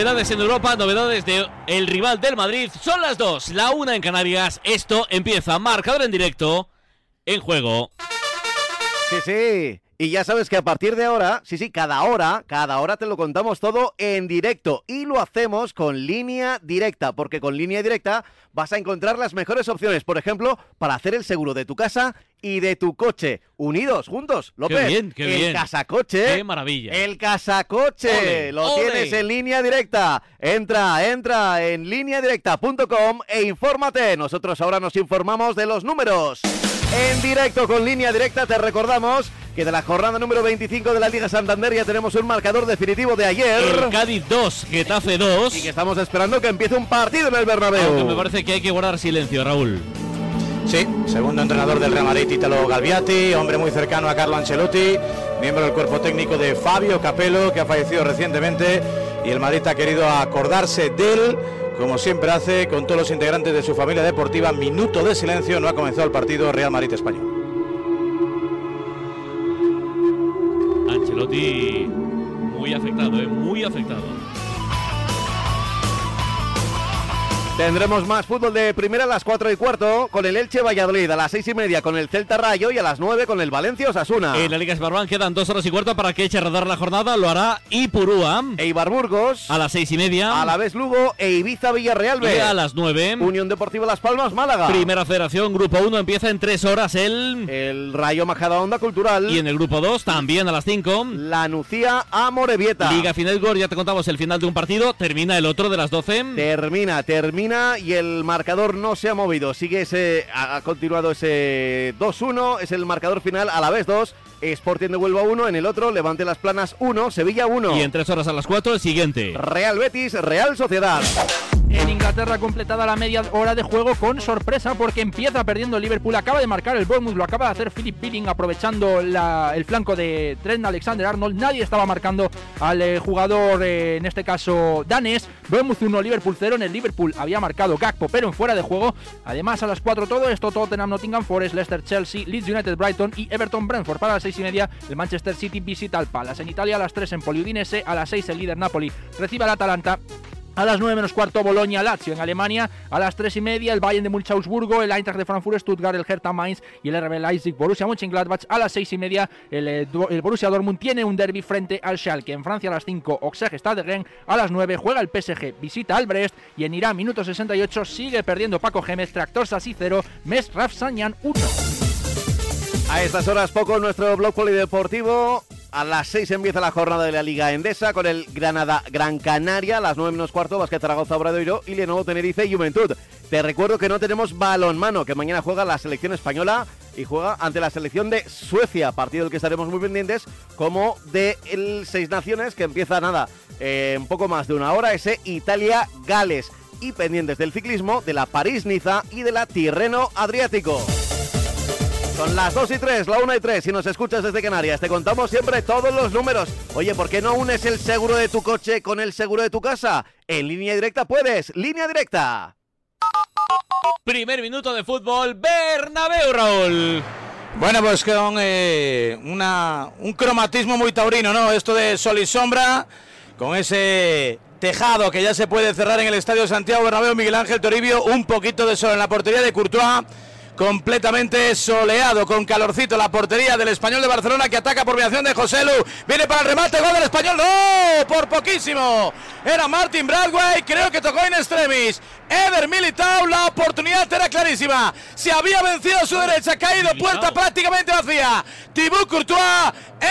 Novedades en Europa, novedades de el rival del Madrid. Son las dos, la una en Canarias. Esto empieza marcador en directo en juego. Sí, sí. Y ya sabes que a partir de ahora, sí, sí, cada hora, cada hora te lo contamos todo en directo. Y lo hacemos con línea directa, porque con línea directa vas a encontrar las mejores opciones, por ejemplo, para hacer el seguro de tu casa y de tu coche. Unidos, juntos, López. Qué bien, qué el bien. casacoche. Qué maravilla. El casacoche. Ole, lo ole. tienes en línea directa. Entra, entra en lineadirecta.com e infórmate. Nosotros ahora nos informamos de los números. En directo con línea directa te recordamos que de la jornada número 25 de la Liga Santander ya tenemos un marcador definitivo de ayer. El Cádiz 2, Getafe 2. Y que estamos esperando que empiece un partido en el Bernabéu. Aunque me parece que hay que guardar silencio, Raúl. Sí, segundo entrenador del Real Madrid, Italo Galviati, hombre muy cercano a Carlo Ancelotti, miembro del cuerpo técnico de Fabio Capello, que ha fallecido recientemente, y el Madrid ha querido acordarse de él, como siempre hace, con todos los integrantes de su familia deportiva. Minuto de silencio, no ha comenzado el partido Real Madrid-Español. Ancelotti muy afectado, ¿eh? muy afectado. Tendremos más fútbol de primera a las 4 y cuarto con el Elche Valladolid, a las 6 y media con el Celta Rayo y a las 9 con el Valencia Osasuna. En la Liga Smartbank quedan dos horas y cuarto para que eche a rodar la jornada. Lo hará Ipurúa Eibar Burgos, a las seis y media. a la vez Lugo e Ibiza Villarreal B. y a las nueve. Unión Deportiva Las Palmas Málaga. Primera Federación, Grupo 1 empieza en tres horas el... El Rayo Majadahonda Cultural. Y en el Grupo 2 también a las 5. La Nucía a Morevieta. Liga Final Gol, ya te contamos el final de un partido. Termina el otro de las 12. Termina, termina y el marcador no se ha movido. Sigue ese, ha ha continuado ese 2-1, es el marcador final a la vez 2. Sporting de Huelva 1, en el otro Levante Las Planas 1, Sevilla 1. Y en tres horas a las 4 el siguiente. Real Betis, Real Sociedad. En Inglaterra completada la media hora de juego con sorpresa porque empieza perdiendo el Liverpool, acaba de marcar el Bournemouth, lo acaba de hacer Philip Billing aprovechando la- el flanco de Trent Alexander-Arnold, nadie estaba marcando al eh, jugador, eh, en este caso danés, Bournemouth 1, Liverpool 0, en el Liverpool había marcado Gakpo pero en fuera de juego, además a las 4 todo esto, Tottenham, Nottingham Forest, Leicester, Chelsea, Leeds United, Brighton y Everton, Brentford. Para las 6 y media, el Manchester City visita al Palace, en Italia a las 3 en Poliudinese, a las 6 el líder Napoli recibe al Atalanta, a las 9 menos cuarto, Bolonia, Lazio en Alemania. A las 3 y media, el Bayern de Múnich, el Eintracht de Frankfurt, Stuttgart, el Hertha Mainz y el RB Leipzig, Borussia Mönchengladbach. A las 6 y media, el, eh, el Borussia Dortmund tiene un derby frente al Schalke. En Francia, a las 5, Auxerre Stade de Rennes. A las 9, juega el PSG, visita al Brest. Y en Irán, minuto 68, sigue perdiendo Paco Gémez, Tractor Sassi 0, Mes Rafsanyan 1. A estas horas poco nuestro blog polideportivo. A las 6 empieza la jornada de la Liga Endesa con el Granada Gran Canaria. A las 9 menos cuarto, Basket Zaragoza Obradoiro y Lenovo Tenerife y Juventud. Te recuerdo que no tenemos balonmano, que mañana juega la selección española y juega ante la selección de Suecia, partido del que estaremos muy pendientes, como de el Seis Naciones, que empieza nada, eh, en poco más de una hora, ese Italia-Gales. Y pendientes del ciclismo, de la París-Niza y de la Tirreno Adriático. Son las 2 y 3, la 1 y 3. Si nos escuchas desde Canarias, te contamos siempre todos los números. Oye, ¿por qué no unes el seguro de tu coche con el seguro de tu casa? En línea directa puedes. Línea directa. Primer minuto de fútbol, Bernabéu, Raúl. Bueno, pues con eh, una, un cromatismo muy taurino, ¿no? Esto de sol y sombra, con ese tejado que ya se puede cerrar en el Estadio Santiago Bernabéu, Miguel Ángel Toribio, un poquito de sol en la portería de Courtois, completamente soleado, con calorcito, la portería del Español de Barcelona que ataca por mediación de José Lu, viene para el remate, gol del Español, ¡no! Por poquísimo, era Martin Bradway, creo que tocó en extremis, Eder Militao, la oportunidad era clarísima, se había vencido a su derecha, caído, puerta prácticamente vacía, Thibaut Courtois,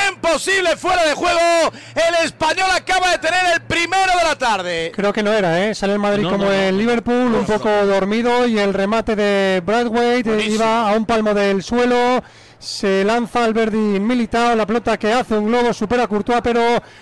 imposible fuera de juego, el Español acaba de tener el primero de la tarde. Creo que no era, ¿eh? Sale el Madrid No, como no, no. el Liverpool, un poco dormido y el remate de Bradway iba a un palmo del suelo. Se lanza Alberdi Militao, la pelota que hace un globo, supera a Courtois, pero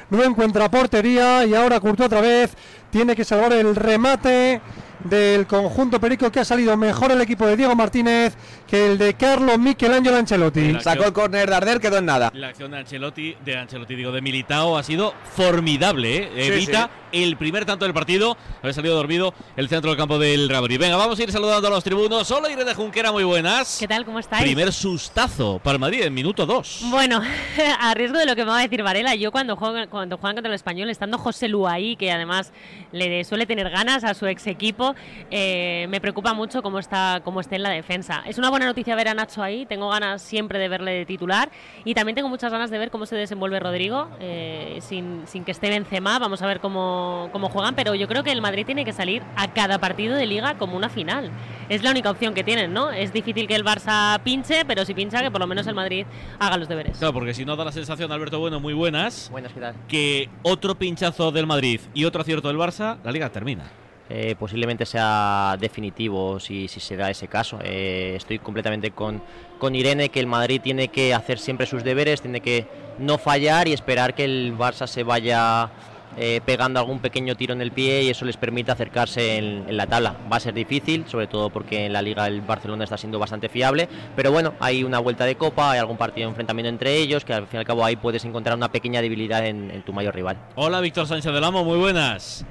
no encuentra portería y ahora Courtois otra vez tiene que salvar el remate del conjunto Perico que ha salido mejor el equipo de Diego Martínez que el de Carlos Michelangelo Ancelotti. Sacó el córner de Arder, quedó en nada. La acción de Ancelotti, de Ancelotti, digo, de Militao ha sido formidable. ¿eh? Evita el primer tanto del partido. Había salido dormido el centro del campo del Madrid. Venga, vamos a ir saludando a los tribunos. Hola Irene Junquera, muy buenas. ¿Qué tal? ¿Cómo estáis? Primer sustazo para el Madrid en minuto 2. Bueno, a riesgo de lo que me va a decir Varela, yo cuando juego, cuando juegan contra el español, estando José Lu ahí, que además le suele tener ganas a su ex equipo, eh, me preocupa mucho cómo está, cómo está en la defensa. Es una buena noticia ver a Nacho ahí, tengo ganas siempre de verle de titular y también tengo muchas ganas de ver cómo se desenvuelve Rodrigo, eh, sin, sin, que esté Benzema, vamos a ver cómo, cómo juegan, pero yo creo que el Madrid tiene que salir a cada partido de liga como una final. Es la única opción que tienen, ¿no? Es difícil que el Barça pinche, pero si pincha, que por lo menos el Madrid haga los deberes. Claro, porque si no da la sensación, Alberto Bueno, muy buenas. Buenas, ¿qué tal? Que otro pinchazo del Madrid y otro acierto del Barça, la liga termina. Eh, posiblemente sea definitivo si, si se da ese caso. Eh, estoy completamente con, con Irene que el Madrid tiene que hacer siempre sus deberes, tiene que no fallar y esperar que el Barça se vaya eh, pegando algún pequeño tiro en el pie y eso les permite acercarse en, en, la tabla. Va a ser difícil, sobre todo porque en la liga el Barcelona está siendo bastante fiable, pero bueno, hay una vuelta de copa, hay algún partido de enfrentamiento entre ellos, que al fin y al cabo ahí puedes encontrar una pequeña debilidad en, en tu mayor rival. Hola Víctor Sánchez del Amo, muy buenas.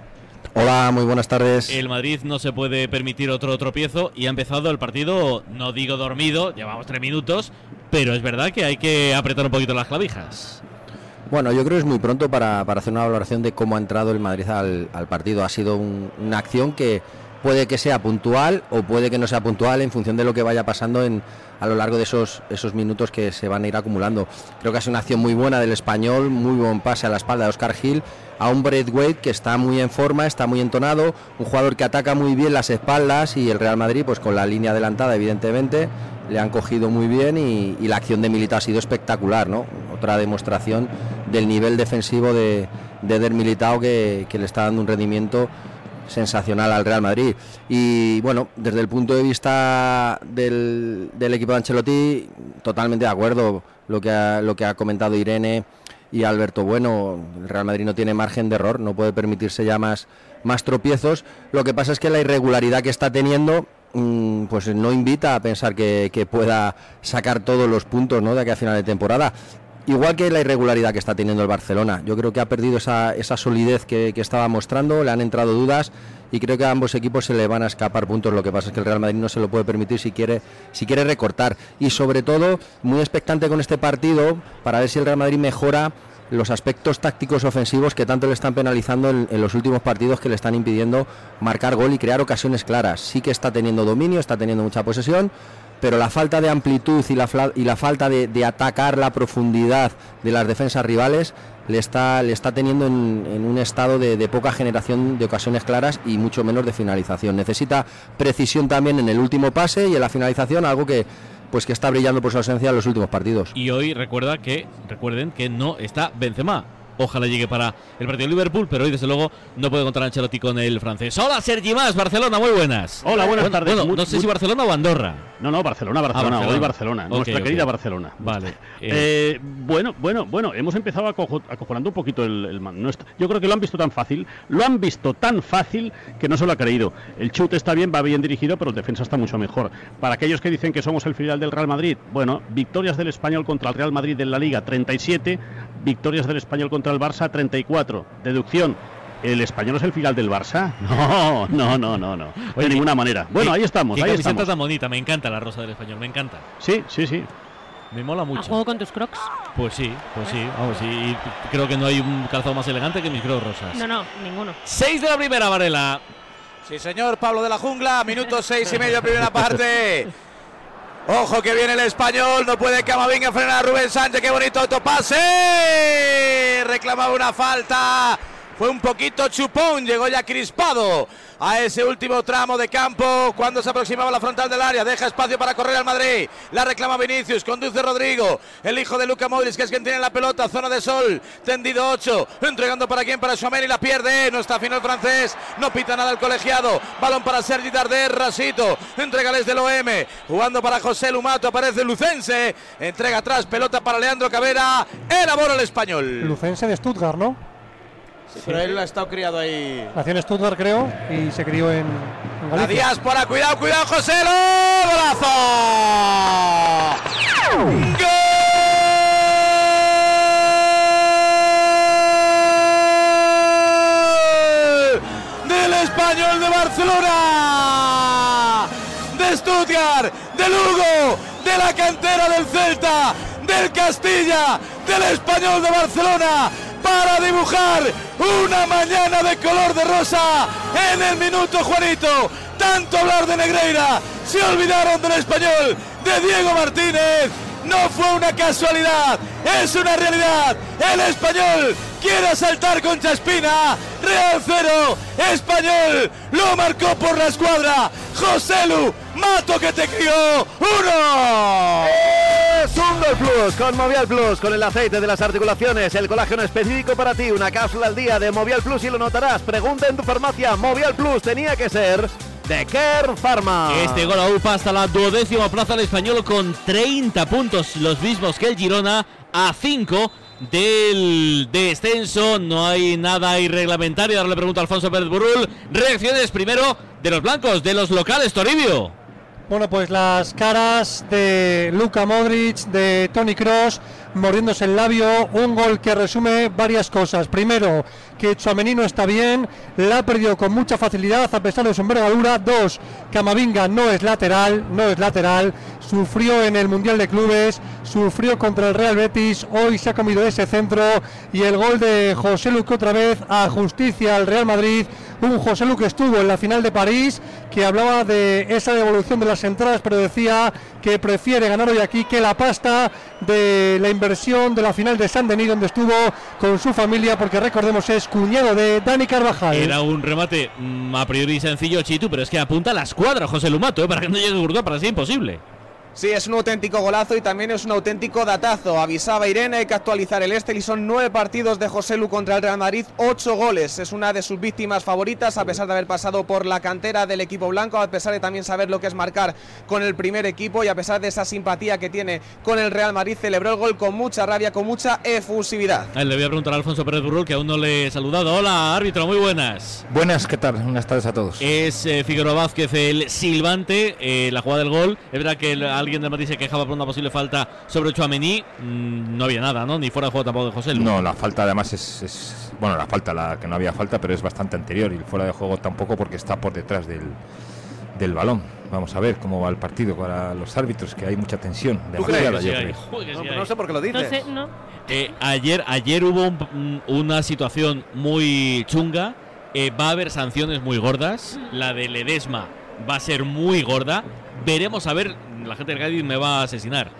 Hola, muy buenas tardes. El Madrid no se puede permitir otro tropiezo y ha empezado el partido, no digo dormido, llevamos tres minutos, pero es verdad que hay que apretar un poquito las clavijas. Bueno, yo creo que es muy pronto para, para hacer una valoración de cómo ha entrado el Madrid al, al partido. Ha sido un, una acción que puede que sea puntual o puede que no sea puntual en función de lo que vaya pasando en, a lo largo de esos, esos minutos que se van a ir acumulando. Creo que ha sido una acción muy buena del español, muy buen pase a la espalda de Oscar Gil, a un Braithwaite que está muy en forma, está muy entonado, un jugador que ataca muy bien las espaldas y el Real Madrid, pues con la línea adelantada, evidentemente, le han cogido muy bien y, la acción de Militao ha sido espectacular, ¿no? Otra demostración del nivel defensivo de, de Der Militao que le está dando un rendimiento sensacional al Real Madrid. Y bueno, desde el punto de vista del, del, equipo de Ancelotti, totalmente de acuerdo lo que ha, lo que ha comentado Irene y Alberto Bueno. El Real Madrid no tiene margen de error, no puede permitirse ya más, más tropiezos. Lo que pasa es que la irregularidad que está teniendo mm, pues no invita a pensar que, que, pueda sacar todos los puntos ¿no? de aquí a final de temporada. Igual que la irregularidad que está teniendo el Barcelona. Yo creo que ha perdido esa, esa solidez que, estaba mostrando, le han entrado dudas y creo que a ambos equipos se le van a escapar puntos. Lo que pasa es que el Real Madrid no se lo puede permitir si quiere, si quiere recortar. Y sobre todo, muy expectante con este partido para ver si el Real Madrid mejora los aspectos tácticos ofensivos que tanto le están penalizando en, en, los últimos partidos que le están impidiendo marcar gol y crear ocasiones claras. Sí que está teniendo dominio, está teniendo mucha posesión, pero la falta de amplitud y la, y la falta de, atacar la profundidad de las defensas rivales le está, le está teniendo en, en un estado de, de, poca generación de ocasiones claras y mucho menos de finalización. Necesita precisión también en el último pase y en la finalización, algo que pues que está brillando por su ausencia en los últimos partidos. Y hoy recuerda que recuerden que no está Benzema. Ojalá llegue para el partido de Liverpool, pero hoy desde luego no puede contar Ancelotti con el francés. Hola Sergi Más, Barcelona, muy buenas. Hola, buenas bueno, tardes. Bueno, no sé si Barcelona o Andorra. No, no, Barcelona, Barcelona, ah, Barcelona. hoy Barcelona, okay, nuestra okay. querida Barcelona. Vale. Eh, eh, bueno, bueno, bueno, hemos empezado acojonando un poquito el, el no está, Yo creo que lo han visto tan fácil, lo han visto tan fácil que no se lo ha creído. El chute está bien, va bien dirigido, pero el defensa está mucho mejor. Para aquellos que dicen que somos el filial del Real Madrid, bueno, victorias del Español contra el Real Madrid en la Liga 37, victorias del Español contra el Barça 34. Deducción, ¿El español es el final del Barça? No, no, no, no, no. Oye, de ninguna manera. Bueno, ahí estamos. Qué ahí camiseta estamos. tan bonita, me encanta la rosa del español, me encanta. Sí, sí, sí. Me mola mucho. ¿A juego con tus crocs? Pues sí, pues sí, vamos, sí. Y creo que no hay un calzado más elegante que mis crocs rosas. No, no, ninguno. Seis de la primera, Varela. Sí, señor, Pablo de la Jungla, minuto seis y medio, primera parte. Ojo que viene el español, no puede Camavinga frenar a Rubén Sánchez, qué bonito autopase. Reclamaba una falta. Fue un poquito chupón, llegó ya crispado a ese último tramo de campo cuando se aproximaba la frontal del área. Deja espacio para correr al Madrid. La reclama Vinicius, conduce Rodrigo, el hijo de Luca Modric, que es quien tiene la pelota. Zona de sol, tendido 8. Entregando para quién, para Suamén y la pierde. No está fino francés, no pita nada el colegiado. Balón para Sergi Darder, Rasito. Entregales del OM, jugando para José Lumato. Aparece Lucense. Entrega atrás, pelota para Leandro Cabera. Elabora el español. Lucense de Stuttgart, ¿no? Pero él ha estado criado ahí. Nació en Stuttgart, creo, y se crió en, en La Galicia. diáspora, cuidado, cuidado, José Lo, golazo. ¡Gol! Del español de Barcelona, de Stuttgart, de Lugo, de la cantera del Celta, del Castilla, del español de Barcelona, para dibujar una mañana de color de rosa en el minuto Juanito. Tanto hablar de Negreira, se olvidaron del español de Diego Martínez. No fue una casualidad, es una realidad. El español quiere asaltar con Chaspina. Real 0, español, lo marcó por la escuadra. José Lu, mato que te crió. ¡Uno! Es un Gol Plus con Movial Plus, con el aceite de las articulaciones, el colágeno específico para ti, una cápsula al día de Movial Plus y lo notarás. Pregunta en tu farmacia, Movial Plus tenía que ser de Kern Pharma. Este gol aún hasta la duodécima plaza del español con 30 puntos, los mismos que el Girona, a 5 del descenso. No hay nada irreglamentario. Ahora le pregunto a Alfonso Pérez Burrul. Reacciones primero de los blancos, de los locales, Toribio. Bueno, pues las caras de Luka Modric, de Tony Cross, mordiéndose el labio, un gol que resume varias cosas. Primero, que Chouameni no está bien, la ha perdido con mucha facilidad a pesar de su envergadura. Dos, Camavinga no es lateral, no es lateral, sufrió en el Mundial de Clubes, sufrió contra el Real Betis, hoy se ha comido ese centro y el gol de José Lu que otra vez a justicia al Real Madrid, un José Lu que estuvo en la final de París, que hablaba de esa devolución de las entradas, pero decía que prefiere ganar hoy aquí que la pasta de la inversión de la final de San Denis, donde estuvo con su familia, porque recordemos es cuñado de Dani Carvajal. Era un remate mm, a priori sencillo, Chitu, pero es que apunta a la escuadra José Lumato, ¿eh? para que no llegue Gurdó, para ser imposible. Sí, es un auténtico golazo y también es un auténtico datazo. Avisaba Irene, hay que actualizar el Estel y son nueve partidos de José Lu contra el Real Madrid, ocho goles. Es una de sus víctimas favoritas, a pesar de haber pasado por la cantera del equipo blanco, a pesar de también saber lo que es marcar con el primer equipo y a pesar de esa simpatía que tiene con el Real Madrid, celebró el gol con mucha rabia, con mucha efusividad. Le voy a preguntar a Alfonso Pérez Burrul, que aún no le he saludado. Hola, árbitro, muy buenas. Buenas, ¿qué tal? Buenas tardes a todos. Es eh, Figueroa Vázquez el silbante, eh, la jugada del gol. Es verdad que el- alguien del Madrid se quejaba por una posible falta sobre Chouameni. Mm, no había nada, ¿no? Ni fuera de juego tampoco de José Lu. No, la falta además es, es- Bueno, la falta, la que no había falta, pero es bastante anterior. Y el fuera de juego tampoco porque está por detrás del, del balón. Vamos a ver cómo va el partido para los árbitros, que hay mucha tensión. ¿Tú crees demasiada, yo creo. No, no sé por qué lo dices. No sé, no. Eh, ayer, ayer hubo un- una situación muy chunga. Eh, va a haber sanciones muy gordas. La de Ledesma va a ser muy gorda. Veremos a ver. La gente del Cádiz me va a asesinar.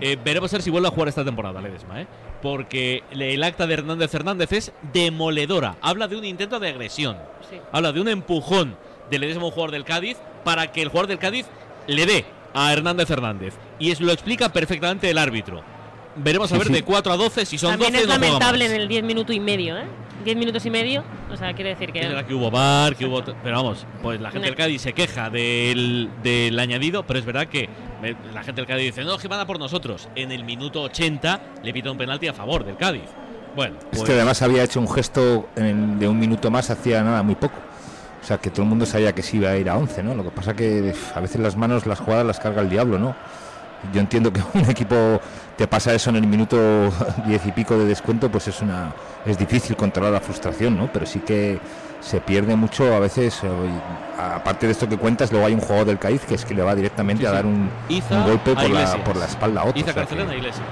Eh, veremos a ver si vuelve a jugar esta temporada Ledesma, ¿eh? Porque el acta de Hernández Hernández es demoledora. Habla de un intento de agresión. Sí. Habla de un empujón de Ledesma jugador del Cádiz para que el jugador del Cádiz le dé a Hernández Hernández. Y eso lo explica perfectamente el árbitro. Veremos a ver de 4 a 12 si son También 12 es lamentable en el 10 minutos y medio, ¿eh? 10 minutos y medio, o sea, quiere decir Es verdad que... que hubo bar, que hubo. Pero vamos, pues la gente No. del Cádiz se queja del, del añadido, pero es verdad que eh, la gente del Cádiz dice, no, que van a por nosotros. En el minuto 80 le pita un penalti a favor del Cádiz. Bueno, Es pues, que además había hecho un gesto en- de un minuto más, hacía nada, muy poco. O sea, que todo el mundo sabía que sí iba a ir a 11, ¿no? Lo que pasa que a veces las manos, las jugadas las carga el diablo, ¿no? Yo entiendo que un equipo te pasa eso en el minuto 10 y pico de descuento, pues es una es difícil controlar la frustración, ¿no? Pero sí que se pierde mucho a veces, eh, aparte de esto que cuentas, luego hay un jugador del Cádiz que es que le va directamente Sí, a dar un, Iza un golpe por la, por la espalda a otro. Iza o sea que, Carcelena Iglesias.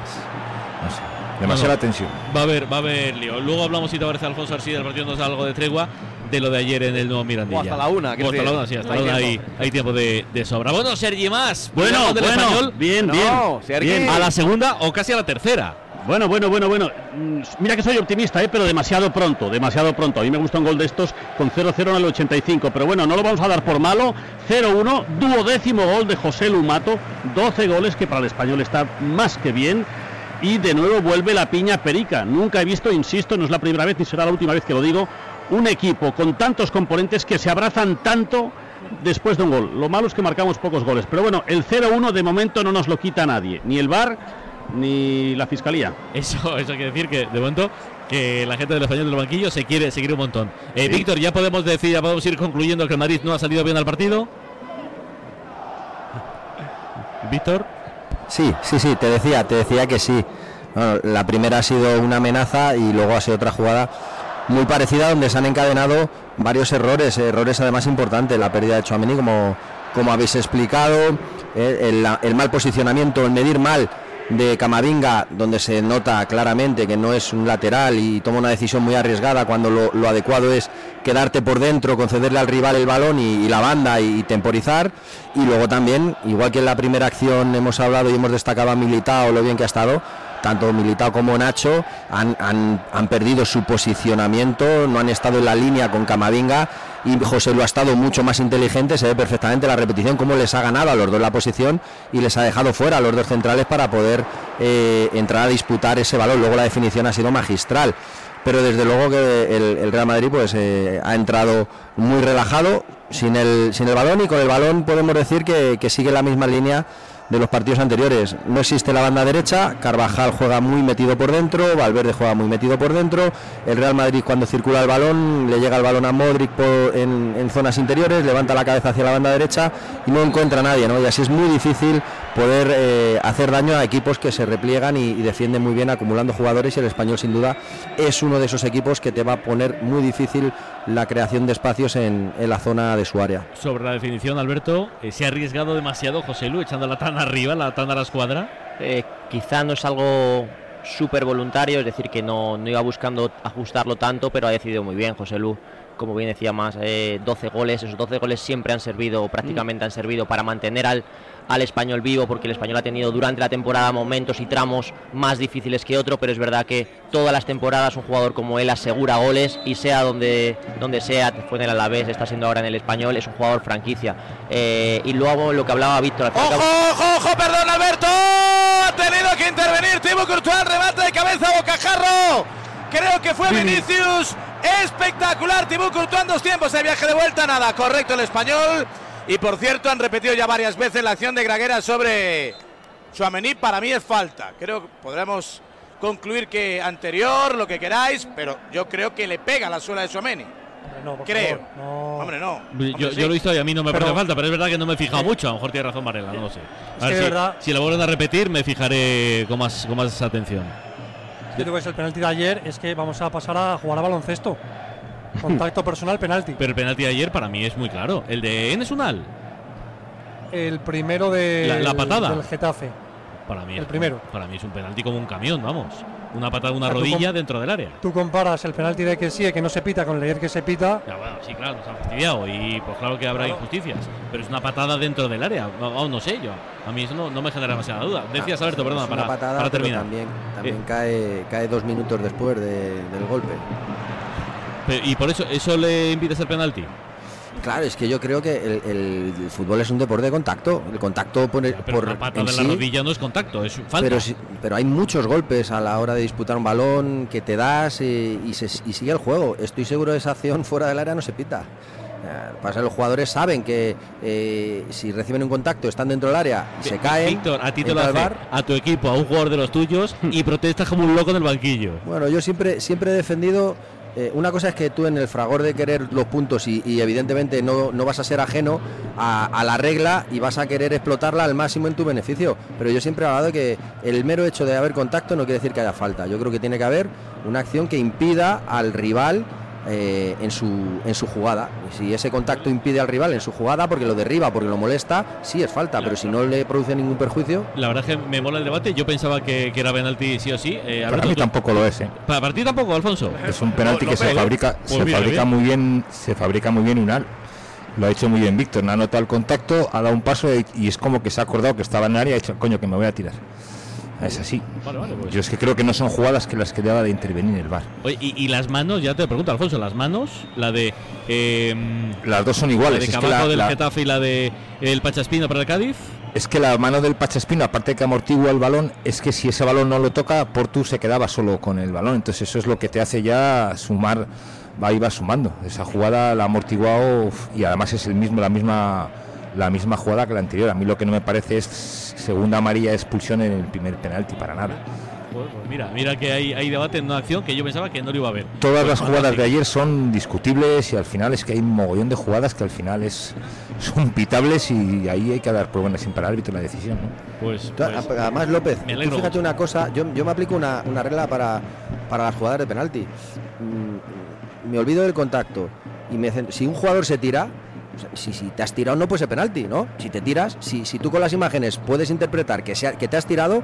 no sé, demasiada No, no. tensión. Va a haber, va a haber lío. Luego hablamos, si te parece, Alfonso Arcida, del partido nos da algo de tregua de lo de ayer en el nuevo Mirandilla. O hasta la una, O quiero hasta la decir. una, sí, hasta Hay la una hay, tiempo. hay tiempo de, de sobra. Bueno, Sergi más. Bueno, del bueno, español bien, bien. No, Sergi. bien. a la segunda o casi a la tercera. Bueno, bueno, bueno, bueno. Mm, Mira que soy optimista, ¿eh? pero demasiado pronto, demasiado pronto. A mí me gusta un gol de estos con 0-0 en el 85, pero bueno, no lo vamos a dar por malo. 0-1, duodécimo gol de José Lumato, 12 goles que para el español está más que bien. Y de nuevo vuelve la piña perica. Nunca he visto, insisto, no es la primera vez ni será la última vez que lo digo, un equipo con tantos componentes que se abrazan tanto después de un gol. Lo malo es que marcamos pocos goles, pero bueno, el 0-1 de momento no nos lo quita nadie, ni el VAR ni la Fiscalía. Eso, eso quiere decir que de momento que la gente del español del banquillo se quiere, se quiere un montón. Eh, Víctor, ya podemos decir, ya podemos ir concluyendo que el Madrid no ha salido bien al partido. Víctor. Sí, sí, sí, te decía, te decía que sí. Bueno, la primera ha sido una amenaza y luego ha sido otra jugada muy parecida donde se han encadenado varios errores, errores además importantes, la pérdida de Chouameni como, como habéis explicado, eh, el, mal posicionamiento, el medir mal de Camavinga, donde se nota claramente que no es un lateral y toma una decisión muy arriesgada cuando lo, lo adecuado es quedarte por dentro, concederle al rival el balón y, y la banda y, y, temporizar. Y luego también, igual que en la primera acción hemos hablado y hemos destacado a Militao lo bien que ha estado, tanto Militao como Nacho han, han, han, perdido su posicionamiento, no han estado en la línea con Camavinga y José lo ha estado mucho más inteligente, se ve perfectamente la repetición, cómo les ha ganado a los dos la posición y les ha dejado fuera a los dos centrales para poder eh, entrar a disputar ese balón. Luego la definición ha sido magistral. Pero desde luego que el, Real Madrid pues eh, ha entrado muy relajado, sin el, sin el balón y con el balón podemos decir que sigue la misma línea de los partidos anteriores. No existe la banda derecha, Carvajal juega muy metido por dentro, Valverde juega muy metido por dentro, el Real Madrid cuando circula el balón le llega el balón a Modric en, en, zonas interiores, levanta la cabeza hacia la banda derecha y no encuentra a nadie, ¿no? Y así es muy difícil poder eh, hacer daño a equipos que se repliegan y, y, defienden muy bien acumulando jugadores y el español sin duda es uno de esos equipos que te va a poner muy difícil la creación de espacios en, en la zona de su área. Sobre la definición, Alberto, eh, se ha arriesgado demasiado José Lu echando la tan arriba, la tan a la escuadra. Eh, quizá no es algo súper voluntario, es decir, que no, no, iba buscando ajustarlo tanto, pero ha decidido muy bien José Lu. Como bien decía más, eh, 12 goles, esos 12 goles siempre han servido, prácticamente han servido para mantener al, al español vivo, porque el español ha tenido durante la temporada momentos y tramos más difíciles que otro, pero es verdad que todas las temporadas un jugador como él asegura goles y sea donde, donde sea, fue en el Alavés, está siendo ahora en el español, es un jugador franquicia. Eh, y luego lo que hablaba Víctor. ¡Ojo, ojo, ojo! ¡Perdón, Alberto! Ha tenido que intervenir Timo Courtois, remate de cabeza a Bocajarro. Creo que fue Vinicius. Espectacular, Timo Courtois en dos tiempos. El viaje de vuelta, nada. Correcto el español. Y por cierto, han repetido ya varias veces la acción de Graguera sobre Suamení. Para mí es falta. Creo que podremos concluir que anterior, lo que queráis, pero yo creo que le pega la suela de Suamení. No, creo. Favor, no. Hombre, no. Yo, Hombre, yo, lo he visto y a mí no me Pero- parece falta, pero es verdad que no me he fijado mucho. A lo mejor tiene razón Varela, no lo sé. Es A ver que de si, verdad- si la vuelven a repetir, me fijaré con más, con más atención. Si tú ves el penalti de ayer, es que vamos a pasar a jugar a baloncesto. Contacto personal, penalti. Pero el penalti de ayer para mí es muy claro. El de Enes Unal, El primero de La- la patada. del Getafe. para mí, El es- primero. para mí es un penalti como un camión, vamos. Una patada, una O sea, tú rodilla dentro del área. Tú comparas el penalti de que sí, que no se pita, con el de ayer que se pita. Ya, bueno, sí, claro, nos han fastidiado y pues claro que habrá Claro. injusticias, pero es una patada dentro del área, no, aún no sé yo, a mí eso no, no me genera demasiada duda. Decías, Alberto, perdona, para, patada, para terminar. También, también Eh. cae, cae dos minutos después de- del golpe. Y por eso, ¿eso le impide ser penalti? Claro, es que yo creo que el, el- el fútbol es un deporte de contacto. El contacto por, Pero por patada en de la sí, rodilla no es contacto, es falta. Pero, pero hay muchos golpes a la hora de disputar un balón que te das y, se- y sigue el juego. Estoy seguro de esa acción fuera del área no se pita. Eh, Pasa, los jugadores saben que eh, si reciben un contacto, están dentro del área, se caen. Víctor, a ti te lo hace VAR. a tu equipo, a un jugador de los tuyos y protestas como un loco en el banquillo. Bueno, yo siempre, siempre he defendido. Eh, una cosa es que tú en el fragor de querer los puntos y, evidentemente no, no vas a ser ajeno a, a la regla y vas a querer explotarla al máximo en tu beneficio. Pero yo siempre he hablado de que el mero hecho de haber contacto no quiere decir que haya falta. Yo creo que tiene que haber una acción que impida al rival eh, en, su, en su jugada. Y si ese contacto impide al rival en su jugada porque lo derriba, porque lo molesta, sí es falta. Pero si no le produce ningún perjuicio, La verdad es que me mola el debate, yo pensaba que, que era penalti sí o sí. Eh, Para mí tú- tampoco lo es, ¿eh? ¿Para, para ti tampoco, Alfonso? Es un penalti que se fabrica, Pues se mira, fabrica bien. muy bien, se fabrica muy bien Unal. Lo ha hecho muy bien Víctor, no ha notado el contacto, ha dado un paso y, y es como que se ha acordado que estaba en el área y ha dicho, coño, que me voy a tirar. Es así. Vale, vale, pues. Yo es que creo que no son jugadas que las que deba de intervenir el. Oye, y, y las manos, ya te pregunto, Alfonso, las manos, la de. eh, Las dos son la iguales. de Es que Camacho la, del la- Getafe y la de el Pachaspino para el Cádiz. es que la mano del Pachaspino, aparte de que amortigua el balón, es que si ese balón no lo toca, Portu se quedaba solo con el balón. Entonces eso es lo que te hace ya sumar, va y va sumando. Esa jugada la ha amortiguado y además es el mismo, la misma la misma jugada que la anterior. A mí lo que no me parece es segunda amarilla expulsión en el primer penalti, para nada. Pues, pues mira, mira que hay, hay debate en una acción que yo pensaba que no lo iba a ver. Todas Pues las jugadas fantástico. de ayer son discutibles y al final es que hay un mogollón de jugadas que al final es son pitables y ahí hay que dar por buena sin para el árbitro la decisión. ¿no? Pues, pues, Además, López, me tú fíjate mucho. una cosa, yo, yo me aplico una, una regla para, para las jugadas de penalti. Mm, Me olvido del contacto y me si un jugador se tira, si, si te has tirado no puede ser penalti, ¿no? Si te tiras, si, si tú con las imágenes puedes interpretar que, sea, que te has tirado,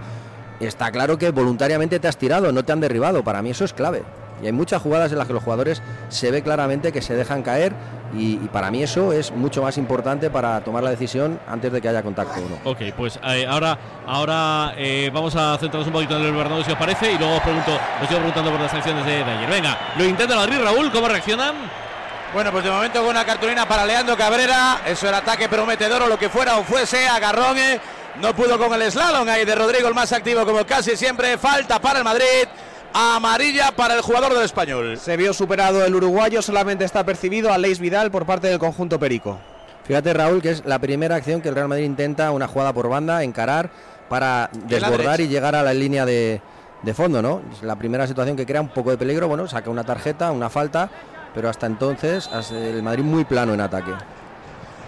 está claro que voluntariamente te has tirado, no te han derribado. Para mí eso es clave. Y hay muchas jugadas en las que los jugadores se ve claramente que se dejan caer y, para mí eso es mucho más importante para tomar la decisión antes de que haya contacto o no. Ok, pues eh, ahora, ahora eh, vamos a centrarnos un poquito en el Bernabéu si os parece y luego os pregunto, os sigo preguntando por las acciones de, de ayer. Venga, lo intenta Madrid, Raúl, ¿cómo reaccionan? Bueno, pues de momento con una cartulina para Leandro Cabrera. Eso era ataque prometedor o lo que fuera o fuese. Agarrón. eh. No pudo con el slalom ahí de Rodrigo, el más activo como casi siempre. Falta para el Madrid. Amarilla para el jugador del español. Se vio superado el uruguayo, solamente está percibido a Leis Vidal por parte del conjunto Perico. Fíjate Raúl que es la primera acción que el Real Madrid intenta una jugada por banda, encarar para desbordar y llegar a la línea de, de fondo, ¿no? Es la primera situación que crea un poco de peligro, bueno, saca una tarjeta, una falta, pero hasta entonces el Madrid muy plano en ataque.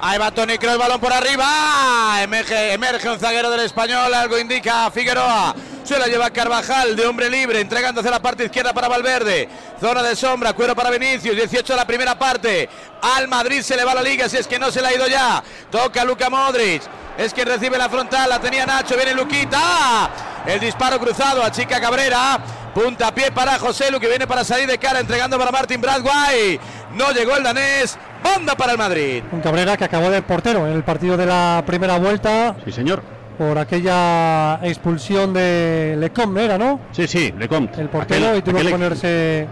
Ahí va Tony Kroos, balón por arriba. Emerge, emerge un zaguero del español, algo indica a Figueroa. Se la lleva Carvajal de hombre libre, entregando hacia la parte izquierda para Valverde. Zona de sombra, cuero para Vinicius, 18 de la primera parte. Al Madrid se le va la liga, si es que no se le ha ido ya. Toca Luca Modric. Es quien recibe la frontal, la tenía Nacho, viene Luquita. El disparo cruzado a Chica Cabrera. Punta pie para José Lu que viene para salir de cara, entregando para Martin Bradway. No llegó el danés. Banda para el Madrid. Un Cabrera que acabó de portero en el partido de la primera vuelta Sí, señor. por aquella expulsión de Lecombe, ¿era, no? Sí, sí, Lecomte. El portero Aquel- y tuvo que ponerse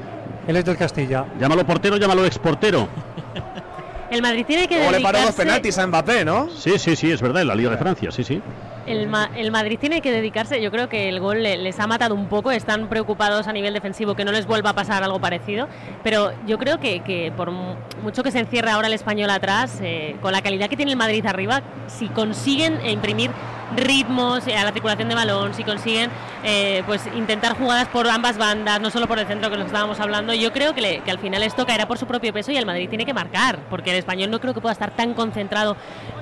el ex del Castilla. Llámalo portero, llámalo exportero. El Madrid tiene que Luego le paró dos dedicarse. penaltis a Mbappé, ¿no? Sí, sí, sí, es verdad, en la Liga de Francia, sí, sí. El, Ma- el Madrid tiene que dedicarse, yo creo que el gol le- les ha matado un poco, están preocupados a nivel defensivo que no les vuelva a pasar algo parecido, pero yo creo que, que por mu- mucho que se encierre ahora el español atrás, eh, con la calidad que tiene el Madrid arriba, si consiguen imprimir ritmos eh, a la circulación de balón, si consiguen eh, pues intentar jugadas por ambas bandas, no solo por el centro que nos estábamos hablando, yo creo que, le- que al final esto caerá por su propio peso y el Madrid tiene que marcar, porque el español no creo que pueda estar tan concentrado.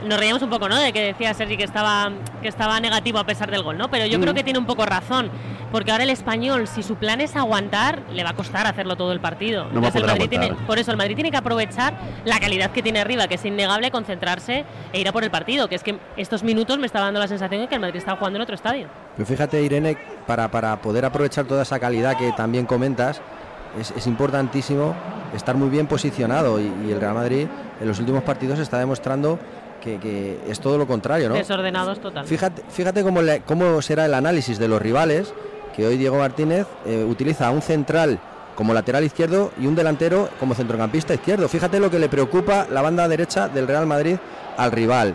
Nos reíamos un poco, ¿no? De que decía Sergi que estaba, que estaba negativo a pesar del gol, ¿no? Pero yo creo que tiene un poco razón, porque ahora el español, si su plan es aguantar, le va a costar hacerlo todo el partido. No Entonces, el Madrid tiene, por eso el Madrid tiene que aprovechar la calidad que tiene arriba, que es innegable, concentrarse e ir a por el partido, que es que estos minutos me está dando la sensación de que el Madrid está jugando en otro estadio. Pero fíjate, Irene, para, para poder aprovechar toda esa calidad que también comentas, es, es importantísimo estar muy bien posicionado y, y el Real Madrid en los últimos partidos está demostrando que, que es todo lo contrario, ¿no? Desordenados total. Fíjate, fíjate cómo, le- cómo será el análisis de los rivales, que hoy Diego Martínez eh, utiliza a un central como lateral izquierdo y un delantero como centrocampista izquierdo. Fíjate lo que le preocupa la banda derecha del Real Madrid al rival, eh,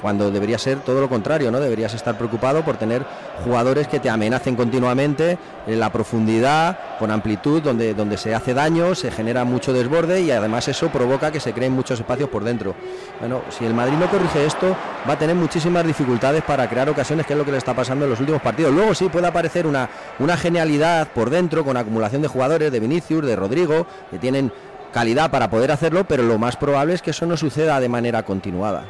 cuando debería ser todo lo contrario, ¿no? Deberías estar preocupado por tener jugadores que te amenacen continuamente en la profundidad, con amplitud, donde, donde se hace daño, se genera mucho desborde y además eso provoca que se creen muchos espacios por dentro. Bueno, si el Madrid no corrige esto, va a tener muchísimas dificultades para crear ocasiones, que es lo que le está pasando en los últimos partidos. Luego sí puede aparecer una, una genialidad por dentro, con acumulación de jugadores, de Vinicius, de Rodrigo, que tienen calidad para poder hacerlo, pero lo más probable es que eso no suceda de manera continuada.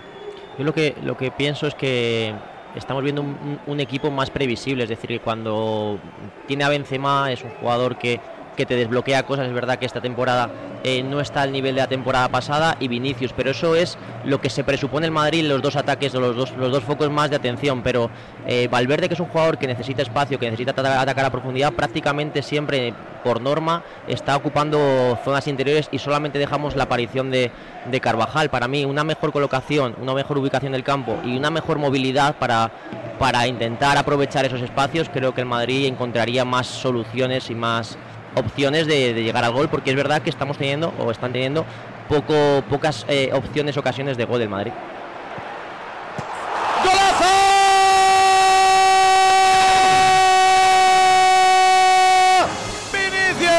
Yo lo que, lo que pienso es que estamos viendo un, un- equipo más previsible, es decir, que cuando tiene a Benzema es un jugador que, que te desbloquea cosas, es verdad que esta temporada eh, no está al nivel de la temporada pasada y Vinicius, pero eso es lo que se presupone el Madrid, los dos ataques los dos, los dos focos más de atención, pero eh, Valverde que es un jugador que necesita espacio, que necesita ata- atacar a profundidad, prácticamente siempre por norma está ocupando zonas interiores y solamente dejamos la aparición de, de Carvajal. Para mí, una mejor colocación, una mejor ubicación del campo y una mejor movilidad para, para intentar aprovechar esos espacios, creo que el Madrid encontraría más soluciones y más opciones de, llegar al gol, porque es verdad que estamos teniendo o están teniendo poco, pocas eh, opciones, ocasiones de gol del Madrid. ¡Vinicius!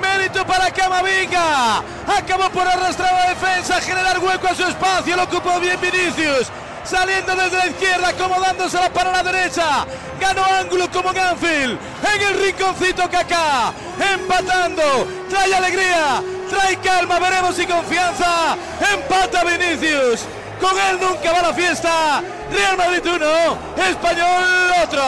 Mérito para Camavinga. Acabó por arrastrar la defensa, generar hueco a su espacio. Lo ocupó bien Vinicius. Saliendo desde la izquierda, acomodándosela para la derecha. Ganó ángulo como Ganfield. En el rinconcito Kaká, empatando. Trae alegría, trae calma, veremos y confianza. Empata Vinicius. Con él nunca va la fiesta. Real Madrid 1, Español otro.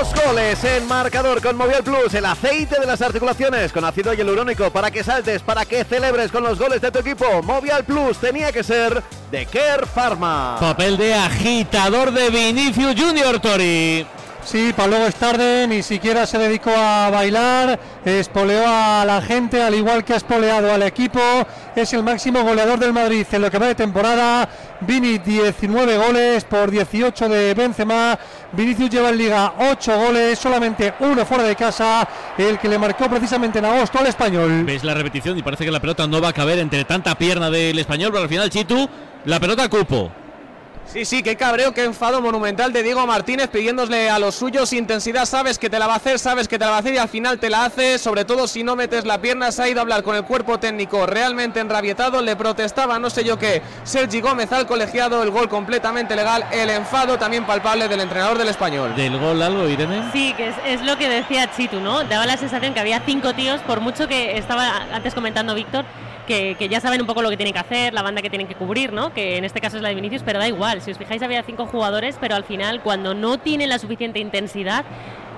Dos goles en marcador con Movial Plus, el aceite de las articulaciones con ácido hialurónico para que saltes, para que celebres con los goles de tu equipo. Movial Plus tenía que ser de Care Pharma. Papel de agitador de Vinicius Junior Tori. Sí, para luego es tarde, ni siquiera se dedicó a bailar, espoleó a la gente, al igual que ha espoleado al equipo. Es el máximo goleador del Madrid en lo que va de temporada. Vini 19 goles por 18 de Benzema. Vinicius lleva en Liga 8 goles, solamente uno fuera de casa, el que le marcó precisamente en agosto al español. Ves la repetición y parece que la pelota no va a caber entre tanta pierna del español, pero al final Chitu, la pelota cupo. Sí, sí, qué cabreo, qué enfado monumental de Diego Martínez pidiéndole a los suyos intensidad. Sabes que te la va a hacer, sabes que te la va a hacer y al final te la hace. Sobre todo si no metes la pierna, se ha ido a hablar con el cuerpo técnico realmente enrabietado. Le protestaba, no sé yo qué, Sergi Gómez al colegiado. El gol completamente legal. El enfado también palpable del entrenador del español. ¿Del gol algo, Irene? Sí, que es, es lo que decía Chitu, ¿no? Daba la sensación que había cinco tíos, por mucho que estaba antes comentando Víctor que, que, ya saben un poco lo que tienen que hacer, la banda que tienen que cubrir, ¿no? Que en este caso es la de Vinicius, pero da igual. Si os fijáis, había cinco jugadores, pero al final, cuando no tienen la suficiente intensidad,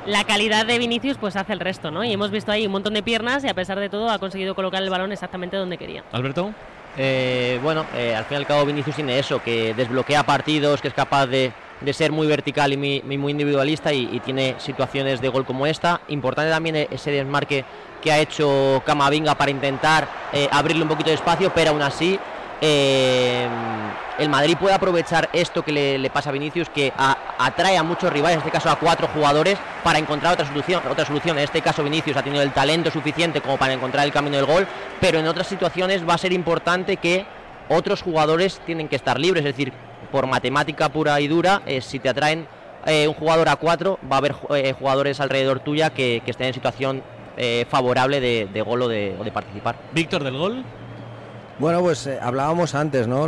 la calidad de Vinicius pues hace el resto, ¿no? Y hemos visto ahí un montón de piernas y a pesar de todo ha conseguido colocar el balón exactamente donde quería. Alberto. Eh, bueno, eh, al fin y al cabo Vinicius tiene eso, que desbloquea partidos, que es capaz de, de ser muy vertical y muy, individualista y, tiene situaciones de gol como esta. Importante también ese desmarque que ha hecho Camavinga para intentar eh, abrirle un poquito de espacio, pero aún así eh, el Madrid puede aprovechar esto que le, pasa a Vinicius, que atrae a muchos rivales, en este caso a cuatro jugadores, para encontrar otra solución, otra solución. En este caso Vinicius ha tenido el talento suficiente como para encontrar el camino del gol, pero en otras situaciones va a ser importante que otros jugadores tienen que estar libres, es decir, por matemática pura y dura, eh, si te atraen eh, un jugador a cuatro, va a haber eh, jugadores alrededor tuya que, que estén en situación eh, favorable de, de, gol o de, o de participar. Víctor del gol. Bueno, pues eh, hablábamos antes, ¿no?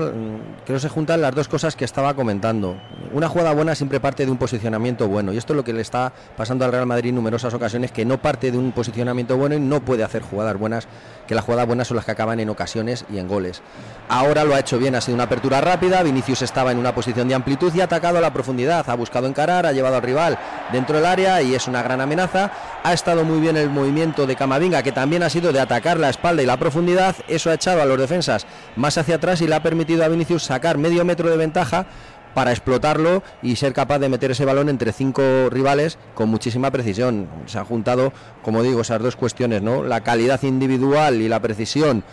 Creo que se juntan las dos cosas que estaba comentando. Una jugada buena siempre parte de un posicionamiento bueno, y esto es lo que le está pasando al Real Madrid en numerosas ocasiones, que no parte de un posicionamiento bueno y no puede hacer jugadas buenas, que las jugadas buenas son las que acaban en ocasiones y en goles. Ahora lo ha hecho bien, ha sido una apertura rápida, Vinicius estaba en una posición de amplitud y ha atacado a la profundidad, ha buscado encarar, ha llevado al rival dentro del área y es una gran amenaza. Ha estado muy bien el movimiento de Camavinga, que también ha sido de atacar la espalda y la profundidad, eso ha echado a los defensores más hacia atrás y le ha permitido a Vinicius sacar medio metro de ventaja para explotarlo y ser capaz de meter ese balón entre cinco rivales con muchísima precisión. Se han juntado, como digo, esas dos cuestiones, ¿no? La calidad individual y la precisión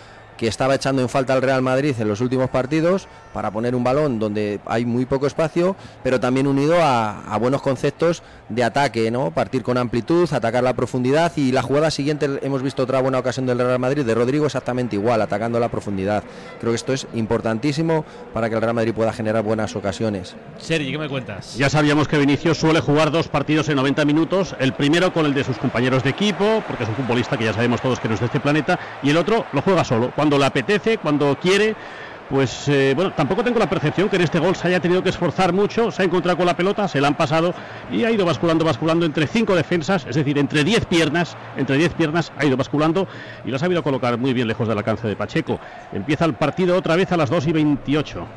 que estaba echando en falta al Real Madrid en los últimos partidos para poner un balón donde hay muy poco espacio, pero también unido a, a, buenos conceptos de ataque, ¿no? Partir con amplitud, atacar la profundidad y la jugada siguiente hemos visto otra buena ocasión del Real Madrid de Rodrigo exactamente igual, atacando la profundidad. Creo que esto es importantísimo para que el Real Madrid pueda generar buenas ocasiones. Sergi, ¿qué me cuentas? Ya sabíamos que Vinicius suele jugar dos partidos en 90 minutos, el primero con el de sus compañeros de equipo, porque es un futbolista que ya sabemos todos que no es de este planeta, y el otro lo juega solo, cuando le apetece, cuando quiere pues eh, bueno, tampoco tengo la percepción que en este gol se haya tenido que esforzar mucho, se ha encontrado con la pelota, se la han pasado y ha ido basculando, basculando entre cinco defensas, es decir, entre 10 piernas, entre 10 piernas ha ido basculando y lo ha sabido colocar muy bien lejos del alcance de Pacheco. Empieza el partido otra vez a las 2 y 28.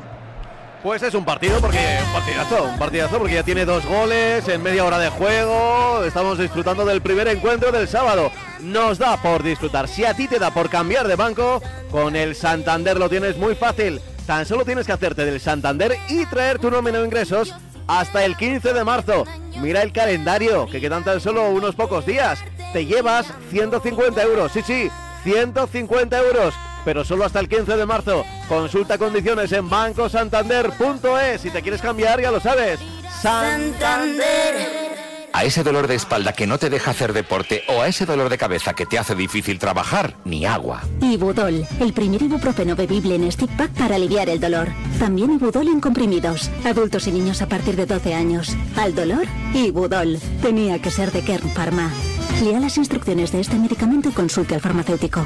Pues es un partido porque un partidazo, un partidazo porque ya tiene dos goles en media hora de juego. Estamos disfrutando del primer encuentro del sábado. Nos da por disfrutar. Si a ti te da por cambiar de banco, con el Santander lo tienes muy fácil. Tan solo tienes que hacerte del Santander y traer tu nómina de ingresos hasta el 15 de marzo. Mira el calendario, que quedan tan solo unos pocos días. Te llevas 150 euros, sí, sí, 150 euros pero solo hasta el 15 de marzo. Consulta condiciones en bancosantander.es. Si te quieres cambiar, ya lo sabes. Santander. A ese dolor de espalda que no te deja hacer deporte o a ese dolor de cabeza que te hace difícil trabajar, ni agua. Ibudol, el primer ibuprofeno bebible en stick pack para aliviar el dolor. También Ibudol en comprimidos. Adultos y niños a partir de 12 años. Al dolor, Ibudol. Tenía que ser de Kern Pharma. Lea las instrucciones de este medicamento y consulte al farmacéutico.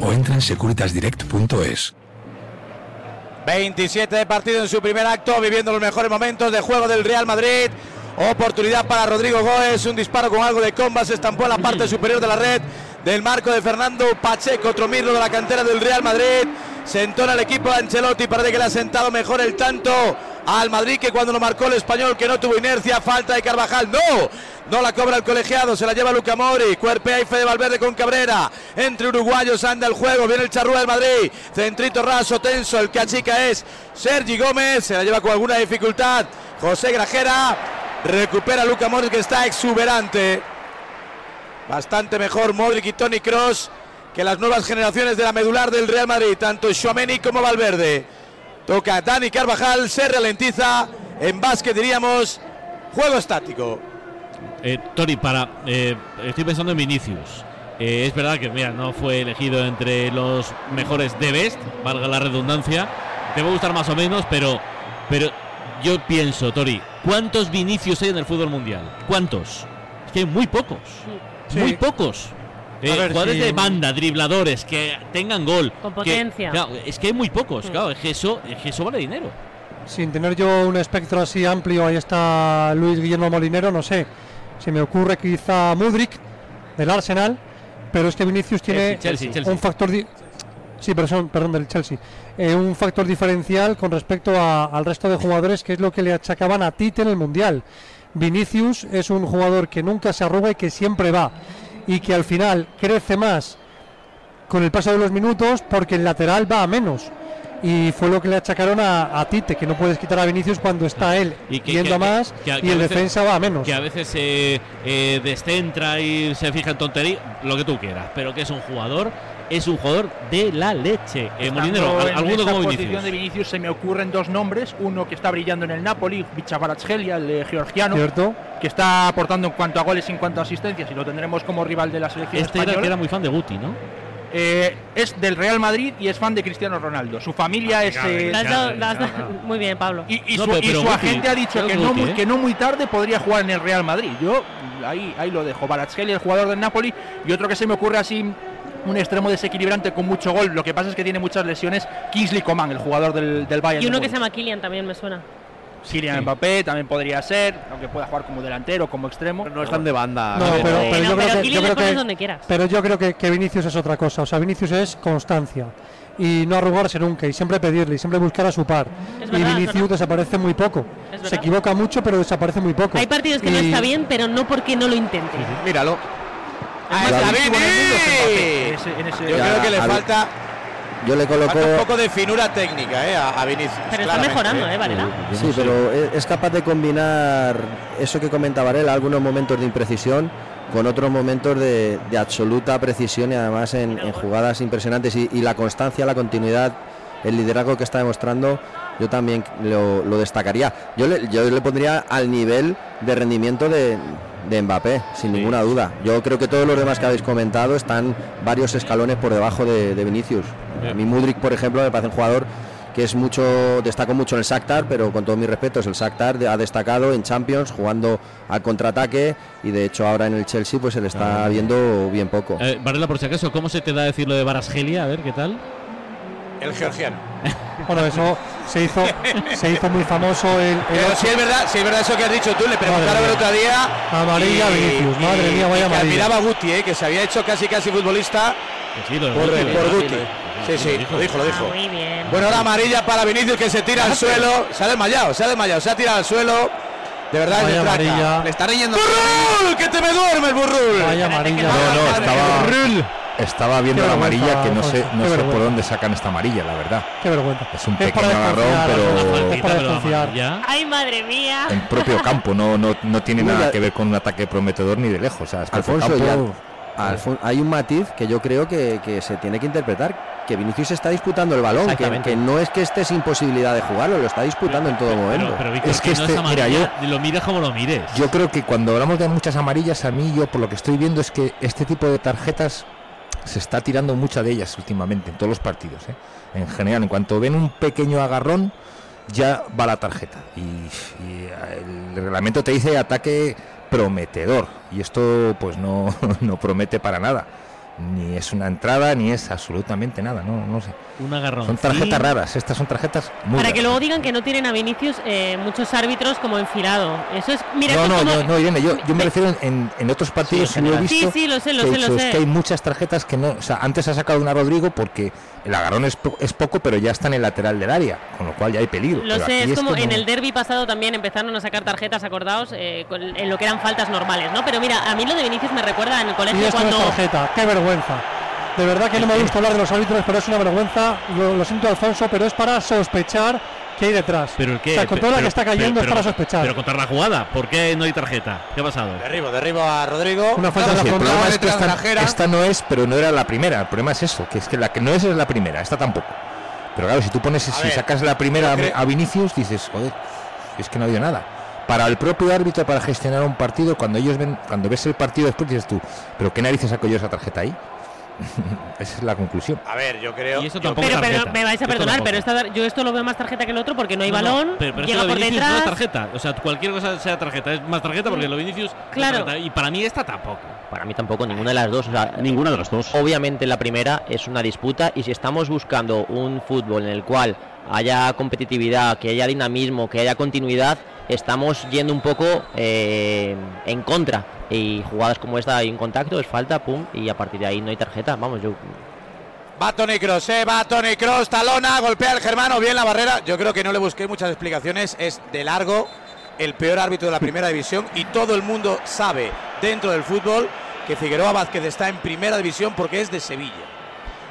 o entra en securitasdirect.es. 27 de partido en su primer acto, viviendo los mejores momentos de juego del Real Madrid. Oportunidad para Rodrigo Goes, un disparo con algo de comba, se estampó en la parte superior de la red del marco de Fernando Pacheco, otro mirlo de la cantera del Real Madrid. Se entona el equipo de Ancelotti, parece que le ha sentado mejor el tanto al Madrid que cuando lo marcó el español que no tuvo inercia, falta de Carvajal, no, no la cobra el colegiado, se la lleva Luca Mori, cuerpea y de Valverde con Cabrera, entre uruguayos anda el juego, viene el charrúa del Madrid, centrito raso, tenso, el que achica es Sergi Gómez, se la lleva con alguna dificultad, José Grajera, recupera Luca Modric que está exuberante, bastante mejor Modric y Tony Cross que las nuevas generaciones de la medular del Real Madrid, tanto Xuameni como Valverde. Toca Dani Carvajal, se ralentiza. En básquet diríamos juego estático. Eh, Tori, para. eh, estoy pensando en Vinicius. Eh, es verdad que mira, no fue elegido entre los mejores de Best, valga la redundancia. Te va a gustar más o menos, pero, pero yo pienso, Tori, ¿cuántos Vinicius hay en el fútbol mundial? ¿Cuántos? Es que hay muy pocos. Sí. Muy pocos. Eh, jugadores si- de banda, dribladores, que tengan gol. Con que- potencia. claro, es que hay muy pocos, Mm. claro, es que eso, es que eso vale dinero. Sin tener yo un espectro así amplio, ahí está Luis Guillermo Molinero, no sé. Se me ocurre quizá Mudrik del Arsenal, pero es que Vinicius tiene Chelsea, Chelsea. un factor. di- Sí, pero son, perdón, del Chelsea. Eh, un factor diferencial con respecto a- al resto de jugadores, que es lo que le achacaban a Tite en el Mundial. Vinicius es un jugador que nunca se arruga y que siempre va. Y que al final crece más con el paso de los minutos porque el lateral va a menos. Y fue lo que le achacaron a, a Tite, que no puedes quitar a Vinicius cuando está él Y que- yendo que- a más que- y el veces- defensa va a menos. Que a veces se eh, descentra y se fija en tontería, lo que tú quieras, pero que es un jugador, es un jugador de la leche. Eh, Molinero, Estando ¿al- en ¿alguno como posición Vinicius? de Vinicius se me ocurren dos nombres, uno que está brillando en el Napoli, Vichavarazgelia, el de georgiano, Cierto. que está aportando en cuanto a goles y en cuanto a asistencias y lo tendremos como rival de la selección Este era española. que era muy fan de Guti, ¿no? Eh, es del Real Madrid y es fan de Cristiano Ronaldo. Su familia es eh, Muy bien, Pablo. y, y No, su, pero- y su Guti, agente ha dicho que que no, Guti, muy, ¿eh? que no muy tarde podría jugar en el Real Madrid. Yo ahí, ahí lo dejo. Barazgeli, el jugador del Napoli, y otro que se me ocurre así un extremo desequilibrante con mucho gol. Lo que pasa es que tiene muchas lesiones. Kingsley Coman, el jugador del, del Bayern. Y uno que se llama Kylian también me suena. Kylian Mbappé también podría ser, aunque pueda jugar como delantero, como extremo. No están de banda. No, pero, pero yo pero creo que, yo creo que- donde quieras. pero yo creo que, que Vinicius es otra cosa. O sea, Vinicius es constancia y no arrugarse nunca y siempre pedirle y siempre buscar a su par. Es y verdad, Vinicius desaparece muy poco. Se equivoca mucho, pero desaparece muy poco. Hay partidos que no está bien, pero no porque no lo intente. Míralo. ¡Ahí está Vini! En ese- en ese- Yo Ya, creo que le al- falta, Yo le coloco. falta un poco de finura técnica eh, a, a Vinicius. Pero está mejorando, ¿eh, Varela? Sí, pero es capaz de combinar eso que comenta Varela, algunos momentos de imprecisión con otros momentos de, de absoluta precisión y además en, en jugadas impresionantes y, y la constancia, la continuidad, el liderazgo que está demostrando, yo también lo, lo destacaría. Yo le, yo le pondría al nivel de rendimiento de, de Mbappé, sin ninguna duda. Yo creo que todos los demás que habéis comentado están varios escalones por debajo de, de Vinicius. A mí Mudrik, por ejemplo, me parece un jugador que es mucho, destaco mucho en el Shakhtar, pero con todos mis respetos, el Shakhtar ha destacado en Champions jugando al contraataque y de hecho ahora en el Chelsea pues se le está viendo bien poco. Eh, Varela, por si acaso, ¿cómo se te da decir lo de Barasgelia? A ver, ¿qué tal? El georgiano. Bueno, eso se hizo, se hizo muy famoso el, el Pero si es verdad, si es verdad eso que has dicho tú, le preguntaron el otro día. Amarilla, Vinicius, madre mía, vaya y que amarilla. admiraba a Guti, eh, que se había hecho casi casi futbolista sí, por, Guti, por Guti. Sí, sí, lo dijo, lo Ah, dijo. muy bien. Bueno, ahora amarilla para Vinicius que se tira al suelo. Se ha desmayado, se ha desmayado, se ha tirado al suelo. De verdad, es Vaya amarilla. Le está riendo. ¡Burrul! ¡Que te me duerme el burrul! Vaya amarilla. No, no, estaba, estaba viendo la amarilla que no sé, no por dónde sacan esta amarilla, la verdad. Qué vergüenza. Es un pequeño agarrón, pero es para desconfiar. Ay, madre mía. en propio campo, no, no, no tiene Uy, nada ya- que ver con un ataque prometedor ni de lejos. O sea, es Alfonso, campo. ya- Alfon- hay un matiz que yo creo que, que se tiene que interpretar. que Vinicius está disputando el balón, que, que no es que esté sin posibilidad de jugarlo, lo está disputando en todo momento. Pero, pero Víctor, Es que no este- es mira, amarilla, lo mires como lo mires. Yo creo que cuando hablamos de muchas amarillas, a mí yo por lo que estoy viendo es que este tipo de tarjetas se está tirando mucha de ellas últimamente en todos los partidos. ¿eh? En general, en cuanto ven un pequeño agarrón, ya va la tarjeta. Y, y el reglamento te dice ataque prometedor. Y esto pues no, no promete para nada. Ni es una entrada, ni es absolutamente nada. No, no sé. Un agarrón. Son tarjetas raras. Estas son tarjetas muy Para que luego digan que no tienen a Vinicius eh, muchos árbitros como enfilado. Eso es. Mira, no, no, como- no, no, Irene, yo, yo me refiero en- en, otros partidos, Sí, sí, lo he visto. Sí, sí, lo sé, lo que sé, lo dicho, sé. Es que hay muchas tarjetas que no. O sea, antes ha sacado una Rodrigo porque el agarrón es, po- es poco, pero ya está en el lateral del área, con lo cual ya hay peligro. Lo Pero sé, es como que en no. el derby pasado también empezaron a sacar tarjetas, acordados, eh, con- en lo que eran faltas normales, ¿no? Pero mira, a mí lo de Vinicius me recuerda en el Y colegio cuando. es tarjeta, qué vergüenza. De verdad que no me gusta hablar de los árbitros, pero es una vergüenza. Lo, lo siento, Alfonso, pero es para sospechar que hay detrás. ¿Pero el qué? O sea, con toda la que está cayendo pero- es para sospechar. Pero contra la jugada, ¿por qué no hay tarjeta? ¿Qué ha pasado? Derribo, derribo a Rodrigo. Una falta de el la problema es que esta, esta no es, pero no era la primera. El problema es eso, que es que la que no es es la primera, esta tampoco. Pero claro, si tú pones, si ver, sacas la primera a Vinicius, dices, joder, es que no ha habido nada. Para el propio árbitro, para gestionar un partido, cuando ellos ven, cuando ves el partido después dices tú, pero qué narices saco yo esa tarjeta ahí. Esa es la conclusión. A ver, yo creo. Y eso yo- tampoco Pero, es pero me vais a Esto perdonar, tampoco. pero esta- yo esto lo veo más tarjeta que el otro porque no hay No, no, balón, pero, pero que llega por Vinicius no detrás. es tarjeta. O sea, cualquier cosa sea tarjeta. Es más tarjeta porque lo Vinicius. no es Claro. tarjeta. Y para mí esta tampoco. Para mí tampoco, ninguna de las dos. O sea, Ninguna de las dos. Obviamente la primera es una disputa y si estamos buscando un fútbol en el cual haya competitividad, que haya dinamismo, que haya continuidad, estamos yendo un poco eh, en contra. Y jugadas como esta hay un contacto, es falta, pum, y a partir de ahí no hay tarjeta. Vamos, yo Va Tony Cross, eh, va Tony Cross, talona, golpea al germano, bien la barrera. Yo creo que no le busqué muchas explicaciones. Es de largo el peor árbitro de la primera división y todo el mundo sabe dentro del fútbol que Figueroa Vázquez está en primera división porque es de Sevilla.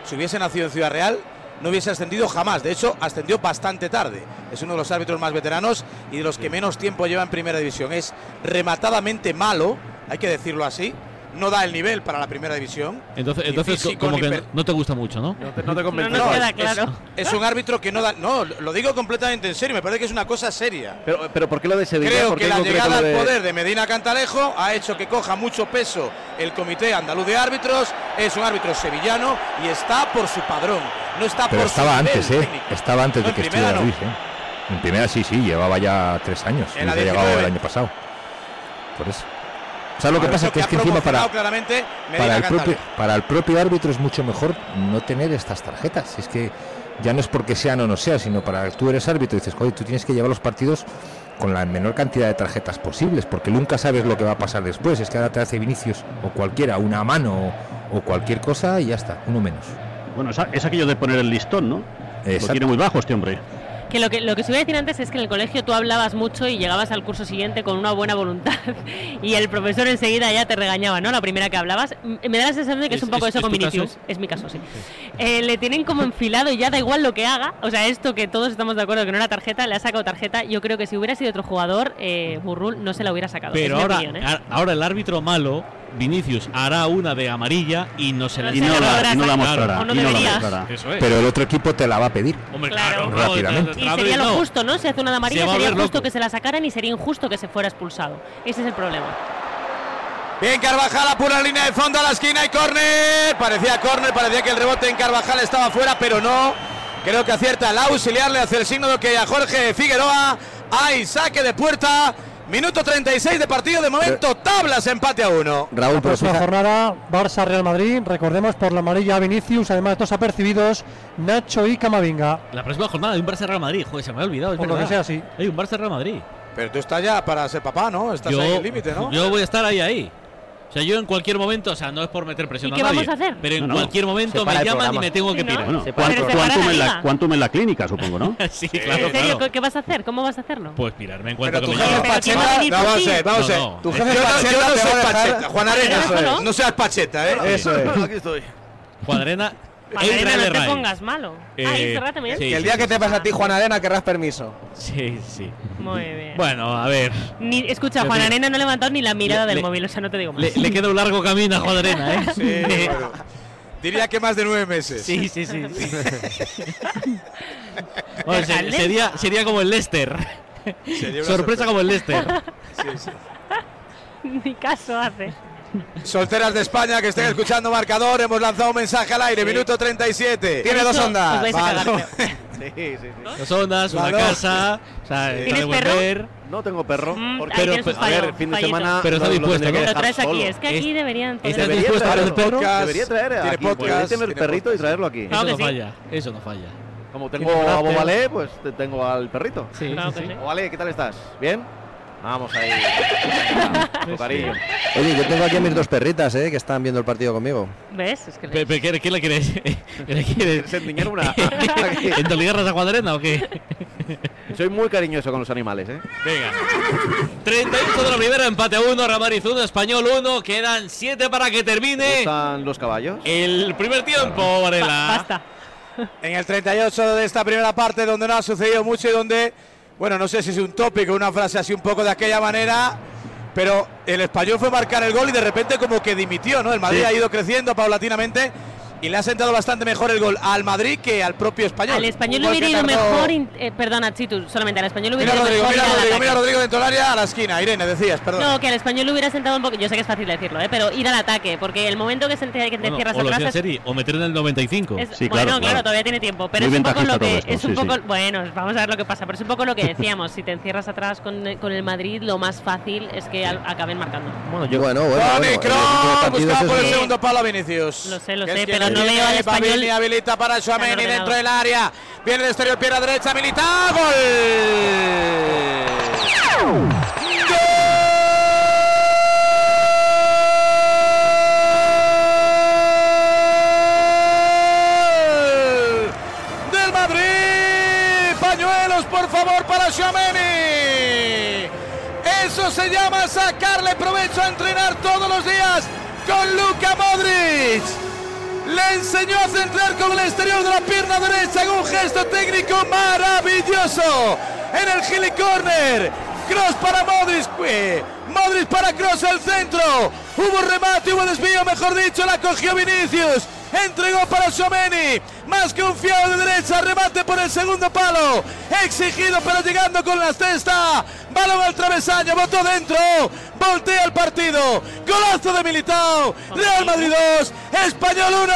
Si hubiese nacido en Ciudad Real, no hubiese ascendido jamás. De hecho, ascendió bastante tarde. Es uno de los árbitros más veteranos y de los que menos tiempo lleva en primera división. Es rematadamente malo, hay que decirlo así. No da el nivel para la primera división. Entonces, entonces físico, como que no, te gusta mucho, ¿no? No te, no te convence. No queda claro. Es, un árbitro que no da. No, lo digo completamente en serio. Me parece que es una cosa seria. Pero, pero ¿por qué lo de Sevilla? Creo ¿Por qué que la llegada al de- poder de Medina Cantalejo ha hecho que coja mucho peso el Comité Andaluz de Árbitros. Es un árbitro sevillano y está por su padrón. No está Pero por su estaba nivel antes, ¿eh? técnico. Estaba antes No, de que estuviera no. Luis, ¿eh? En primera sí, sí, llevaba ya tres años. En la y ha llegado 19. el año pasado. Por eso. ¿Sabes lo que pasa? Que es que encima para, claramente para, el propio, para el propio árbitro es mucho mejor no tener estas tarjetas. Es que ya no es porque sean o no sea, sino para tú eres árbitro y dices, oye, tú tienes que llevar los partidos con la menor cantidad de tarjetas posibles, porque nunca sabes lo que va a pasar después. Es que ahora te hace Vinicius o cualquiera, una mano o, o cualquier cosa y ya está, uno menos. Bueno, es, aquello de poner el listón, ¿no? Lo Exacto. tiene muy bajo este hombre. Que lo que lo que os iba a decir antes es que en el colegio tú hablabas mucho y llegabas al curso siguiente con una buena voluntad y el profesor enseguida ya te regañaba, ¿no? La primera que hablabas. Me da la sensación de que es, ¿Es- un poco es- eso es con Vinicius. Es mi caso, sí. Eh, le tienen como enfilado y ya da igual lo que haga. O sea, esto que todos estamos de acuerdo que no era tarjeta, le ha sacado tarjeta. Yo creo que si hubiera sido otro jugador, eh, Burrul no se la hubiera sacado. Pero ahora, opinión, ¿eh? ahora el árbitro malo, Vinicius, hará una de amarilla y no se la Y no la- y no la mostrará, O no y no la debería. mostrará. Eso es. Pero el otro equipo te la va a pedir. Hombre, Claro. claro, Rápidamente. Y sería lo justo, ¿no? Si hace una de amarilla, Se sería justo loco. que se la sacaran y sería injusto que se fuera expulsado. Ese es el problema. Bien, Carvajal apura la línea de fondo a la esquina y córner. Parecía córner, parecía que el rebote en Carvajal estaba fuera, pero no. Creo que acierta el auxiliar, le hace el signo de que a Jorge Figueroa. Hay saque de puerta. Minuto 36 de partido. De momento, tablas, empate a uno. Raúl, próxima fija- jornada, Barça-Real Madrid. Recordemos por la amarilla a Vinicius, además dos apercibidos, Nacho y Camavinga. La próxima jornada hay un Barça Real Madrid. Joder, se me ha olvidado. Es Por lo verdad. que sea, sí. Hay un Barça Real Madrid. Pero tú estás ya para ser papá, ¿no? Estás ahí en el límite, ¿no? yo voy a estar ahí, ahí. O sea, yo en cualquier momento, o sea, no es por meter presión ¿Y a qué nadie, vamos a hacer? Pero en No, no. cualquier momento Separa me el llaman y programa. me tengo que Sí, ¿no? pirar. Bueno, Se cuan- puede separar cuantum, la en la, liga. cuantum en la clínica, supongo, ¿no? sí, claro, ¿En serio? claro. ¿Qué vas a hacer? ¿Cómo vas a hacerlo? Pues pirarme en Pero cuanto tu me jefe llamen. Pero ¿quién va a Pacheta. venir No, por vamos a ti? ver, vamos a ver. No, no. Tu jefe Yo Pacheta no te va soy a dejar- Pacheta, Juan Arena. Eso es. No seas Pacheta, ¿eh? Eso es. Aquí estoy. Cuadrena. Magdalena, Israel no te pongas malo. Eh, ah, ¿y Serrat también? sí. Que el día que te pase a ti, Juan Arena, querrás permiso. Sí, sí. Muy bien. Bueno, a ver. Ni, escucha, Yo Juan digo- Arena no ha levantado ni la mirada Le- del le- móvil, o sea, no te digo más. Le, le queda un largo camino a Juan Arena, ¿eh? Sí, bueno. Diría que más de nueve meses. Sí, sí, sí. Bueno, se- sería, sería como el Leicester. Sería una sorpresa como el Leicester. Sí, sí. Ni caso hace. Solteras de España que estén escuchando marcador, hemos lanzado un mensaje al aire, minuto 37. Tiene dos ondas. Os vais a cagar. Sí, sí, sí. Dos ondas, una dos. casa. O sea, ¿Tienes perro? No tengo perro. Mm, porque- pero, un a ver, fallo, fin de fallito. semana. Pero está lo- lo dispuesto, Lo dejar traes aquí, es que aquí deberían poder- ¿Estás Debería dispuesto a el perro? Podcast, Debería traer tiene aquí. Podcast, tener tiene perrito y traerlo aquí. Claro Eso no sí. falla. Eso no falla. Como tengo a. Bobalé, pues te tengo al perrito. Sí, Claro sí, sí. sí. Bobalé, ¿qué tal estás? ¿Bien? Vamos ahí. Venga, con cariño. Oye, yo tengo aquí a mis dos perritas, ¿eh? Que están viendo el partido conmigo. ¿Ves? Es que Pe- pe- ¿Qué, qué le quieres? ¿Le quieres ¿Quieres endiñar una? ¿Entoligarras a Juan o qué? Soy muy cariñoso con los animales, ¿eh? Venga. 38 de la primera, empate 1, Ramariz 1, Español 1. Quedan 7 para que termine ¿Están los caballos? el primer tiempo, Varela. Basta. En el 38 de esta primera parte donde no ha sucedido mucho y donde, bueno, no sé si es un tópico, una frase así un poco de aquella manera, pero el español fue marcar el gol y de repente como que dimitió, ¿no? El Madrid Sí. ha ido creciendo paulatinamente y le ha sentado bastante mejor el gol al Madrid que al propio español. Al español le hubiera ido tardó- mejor. in- eh, perdona, Chitu, solamente al español le hubiera ido mejor. mira Rodrigo, mira Rodrigo dentro del área a la esquina. Irene, decías, perdón. No, que al español le hubiera sentado un poco. Yo sé que es fácil decirlo, ¿eh? pero ir al ataque, porque el momento que, se ente- que te Bueno, cierras o atrás. decía es- Seri, o meter en el 95. es- Sí, bueno, claro, claro. todavía tiene tiempo, pero Muy es un poco lo que todo esto, es un sí, poco sí. bueno, vamos a ver lo que pasa, pero es un poco lo que decíamos, si te encierras atrás con, con el Madrid, lo más fácil es que al- acaben marcando. Bueno, yo, bueno, bueno. Bueno, partidos buscaba por el segundo palo a Vinicius. Lo sé, lo sé, quien pero no veo al español y habilita para tan ordenado. dentro del área. Viene de exterior, pierna derecha, Militao, gol. ¡Gol! Del Madrid. Pañuelos, por favor, para Suameni. Eso se llama sacarle provecho a entrenar todos los días con Luka Modric. Le enseñó a centrar con el exterior de la pierna derecha en un gesto técnico maravilloso. En el Gili Corner. Cross para Modric. eh, Modric para Cross al centro. Hubo remate, hubo desvío, mejor dicho, la cogió Vinicius. Entregó para Someni. Más confiado de derecha. Remate por el segundo palo. Exigido, pero llegando con la cesta. Balón al travesaño. Botó dentro. Voltea el partido. Golazo de Militao. Real Madrid 2. Español 1.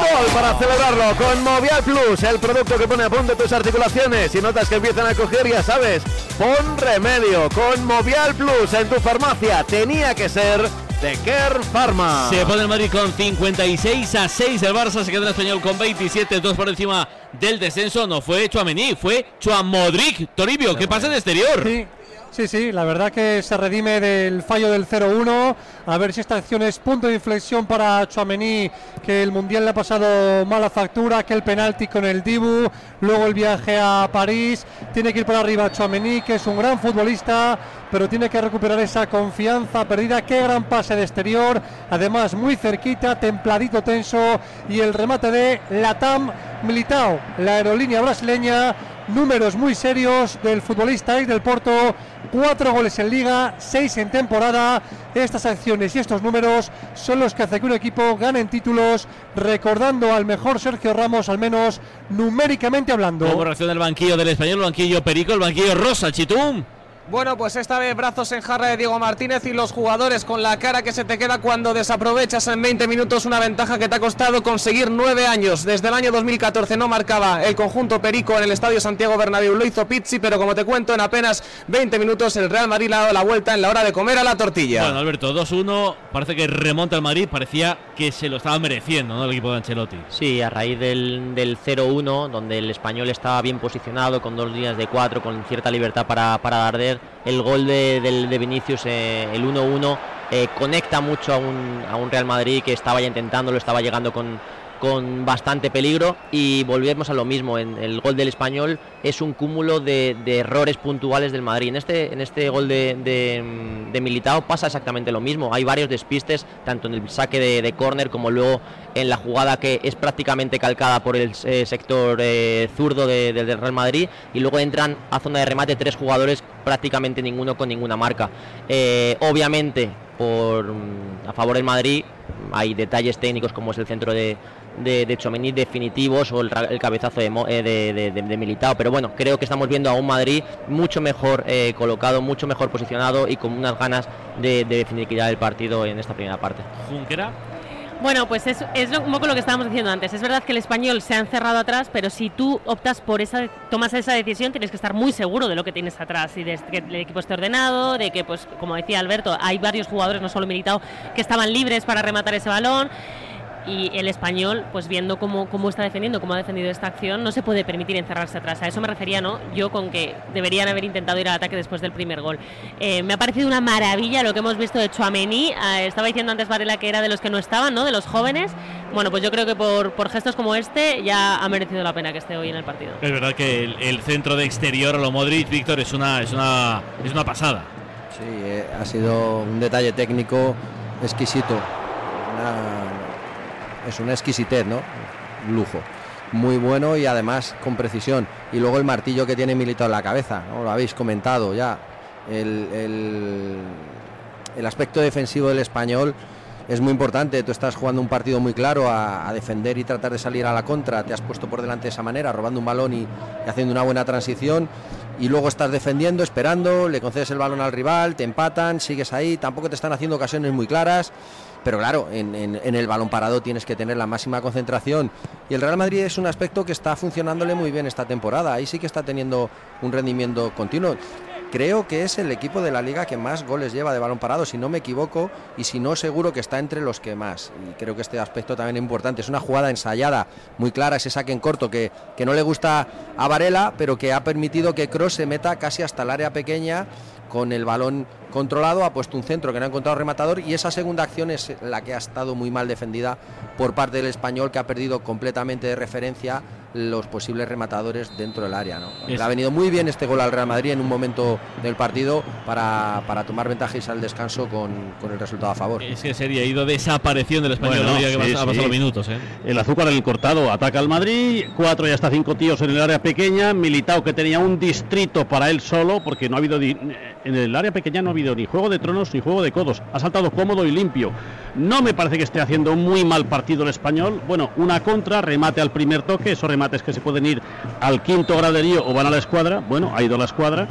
Gol para celebrarlo con Movial Plus, el producto que pone a punto tus articulaciones. Si notas que empiezan a coger, ya sabes, pon remedio con Movial Plus en tu farmacia. Tenía que ser de Care Pharma. Se pone el Madrid con 56 a 6. El Barça se queda en el español con 27, dos por encima del descenso. No fue Chuamení, fue Chuamodric. Toribio, ¿qué pasa en exterior? Sí, sí, sí, la verdad que se redime del fallo del 0-1. A ver si esta acción es punto de inflexión para Chouameni, que el Mundial le ha pasado mala factura, aquel penalti con el Dibu, luego el viaje a París. Tiene que ir para arriba Chouameni, que es un gran futbolista, pero tiene que recuperar esa confianza perdida. Qué gran pase de exterior, además muy cerquita, templadito, tenso. Y el remate de Latam Militao, la aerolínea brasileña números muy serios del futbolista ex del Porto, cuatro goles en liga, seis en temporada. Estas acciones y estos números son los que hacen que un equipo gane títulos, recordando al mejor Sergio Ramos, al menos numéricamente hablando. Como del banquillo del español, el banquillo Perico, el banquillo Rosa, Chitum. Bueno, pues esta vez brazos en jarra de Diego Martínez y los jugadores con la cara que se te queda cuando desaprovechas en 20 minutos una ventaja que te ha costado conseguir nueve años. Desde el año 2014 no marcaba el conjunto Perico en el Estadio Santiago Bernabéu. Lo hizo Pizzi, pero como te cuento, en apenas 20 minutos el Real Madrid le ha dado la vuelta en la hora de comer a la tortilla. Bueno, Alberto, 2-1. Parece que remonta el Madrid. Parecía que se lo estaba mereciendo, ¿no? El equipo de Ancelotti. Sí, a raíz del, del 0-1, donde el español estaba bien posicionado, con dos líneas de cuatro, con cierta libertad para, para arder, el gol de, del- de Vinicius, eh, el 1-1, eh, conecta mucho a un, a un Real Madrid que estaba ya intentándolo, estaba llegando con, con bastante peligro y volvemos a lo mismo. En el gol del español es un cúmulo de, errores puntuales del Madrid. En este, en este gol de, de, Militao pasa exactamente lo mismo. Hay varios despistes, tanto en el saque de, de córner como luego en la jugada que es prácticamente calcada por el eh, sector eh, zurdo de- del Real Madrid y luego entran a zona de remate tres jugadores, prácticamente ninguno con ninguna marca. Eh, obviamente, por, a favor del Madrid, hay detalles técnicos como es el centro de, de, de Tchouaméni definitivos o el, el cabezazo de, eh, de, de- de- de Militao. Pero bueno, creo que estamos viendo a un Madrid mucho mejor eh, colocado, mucho mejor posicionado y con unas ganas de, de el partido en esta primera parte. Junquera. Bueno, pues es, es lo- un poco lo que estábamos diciendo antes. Es verdad que el español se ha encerrado atrás, pero si tú optas por esa, tomas esa decisión, tienes que estar muy seguro de lo que tienes atrás y de que el equipo esté ordenado, de que, pues, como decía Alberto, hay varios jugadores, no solo Militao, que estaban libres para rematar ese balón. Y el español, pues viendo cómo, cómo está defendiendo, cómo ha defendido esta acción, no se puede permitir encerrarse atrás. A eso me refería, ¿no? Yo con que deberían haber intentado ir al ataque después del primer gol. Eh, me ha parecido una maravilla lo que hemos visto de Chouameni. Eh, estaba diciendo antes Varela que era de los que no estaban, ¿no? De los jóvenes. Bueno, pues yo creo que por, por gestos como este ya ha merecido la pena que esté hoy en el partido. Es verdad que el, el centro de exterior a lo Modric, Víctor, es una, es una, es una pasada. Sí, eh, ha sido un detalle técnico exquisito. Una- es una exquisitez, ¿no? Lujo. Muy bueno y además con precisión. Y luego el martillo que tiene Militao en la cabeza, ¿no? Lo habéis comentado ya. El, el- aspecto defensivo del español es muy importante. Tú estás jugando un partido muy claro a, defender y tratar de salir a la contra. Te has puesto por delante de esa manera, robando un balón y haciendo una buena transición. Y luego estás defendiendo, esperando, le concedes el balón al rival, te empatan, sigues ahí. Tampoco te están haciendo ocasiones muy claras. Pero claro, en, el balón parado tienes que tener la máxima concentración. Y el Real Madrid es un aspecto que está funcionándole muy bien esta temporada. Ahí sí que está teniendo un rendimiento continuo. Creo que es el equipo de la liga que más goles lleva de balón parado, si no me equivoco, y si no, seguro que está entre los que más. Y creo que este aspecto también es importante. Es una jugada ensayada, muy clara, ese saque en corto que, que no le gusta a Varela, pero que ha permitido que Cross se meta casi hasta el área pequeña con el balón controlado, ha puesto un centro que no ha encontrado rematador y esa segunda acción es la que ha estado muy mal defendida por parte del español que ha perdido completamente de referencia los posibles rematadores dentro del área. ¿no? Le ha venido muy bien este gol al Real Madrid en un momento del partido para, para tomar ventaja y irse al descanso con, con el resultado a favor. Es que sería ido desapareciendo el español Bueno, que sí, minutos. ¿eh? El azúcar en el cortado ataca al Madrid, cuatro y hasta cinco tíos en el área pequeña, Militao que tenía un distrito para él solo, porque no ha habido en el área pequeña no ha ni juego de tronos ni juego de codos, ha saltado cómodo y limpio. No me parece que esté haciendo muy mal partido el español. Bueno, una contra, remate al primer toque, esos remates que se pueden ir al quinto graderío o van a la escuadra. Bueno, ha ido a la escuadra.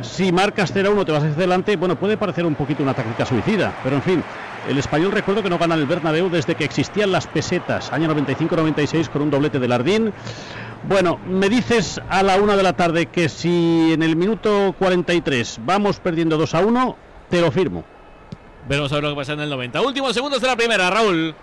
Si marcas 0-1 te vas hacia adelante, bueno, puede parecer un poquito una táctica suicida, pero en fin, el español recuerdo que no gana el Bernabéu desde que existían las pesetas, año 95-96 con un doblete de Lardín. Bueno, me dices a la una de la tarde que si en el minuto 43 vamos perdiendo 2 a 1, te lo firmo. Veremos a ver lo que pasa en el 90. Últimos segundos de la primera, Raúl.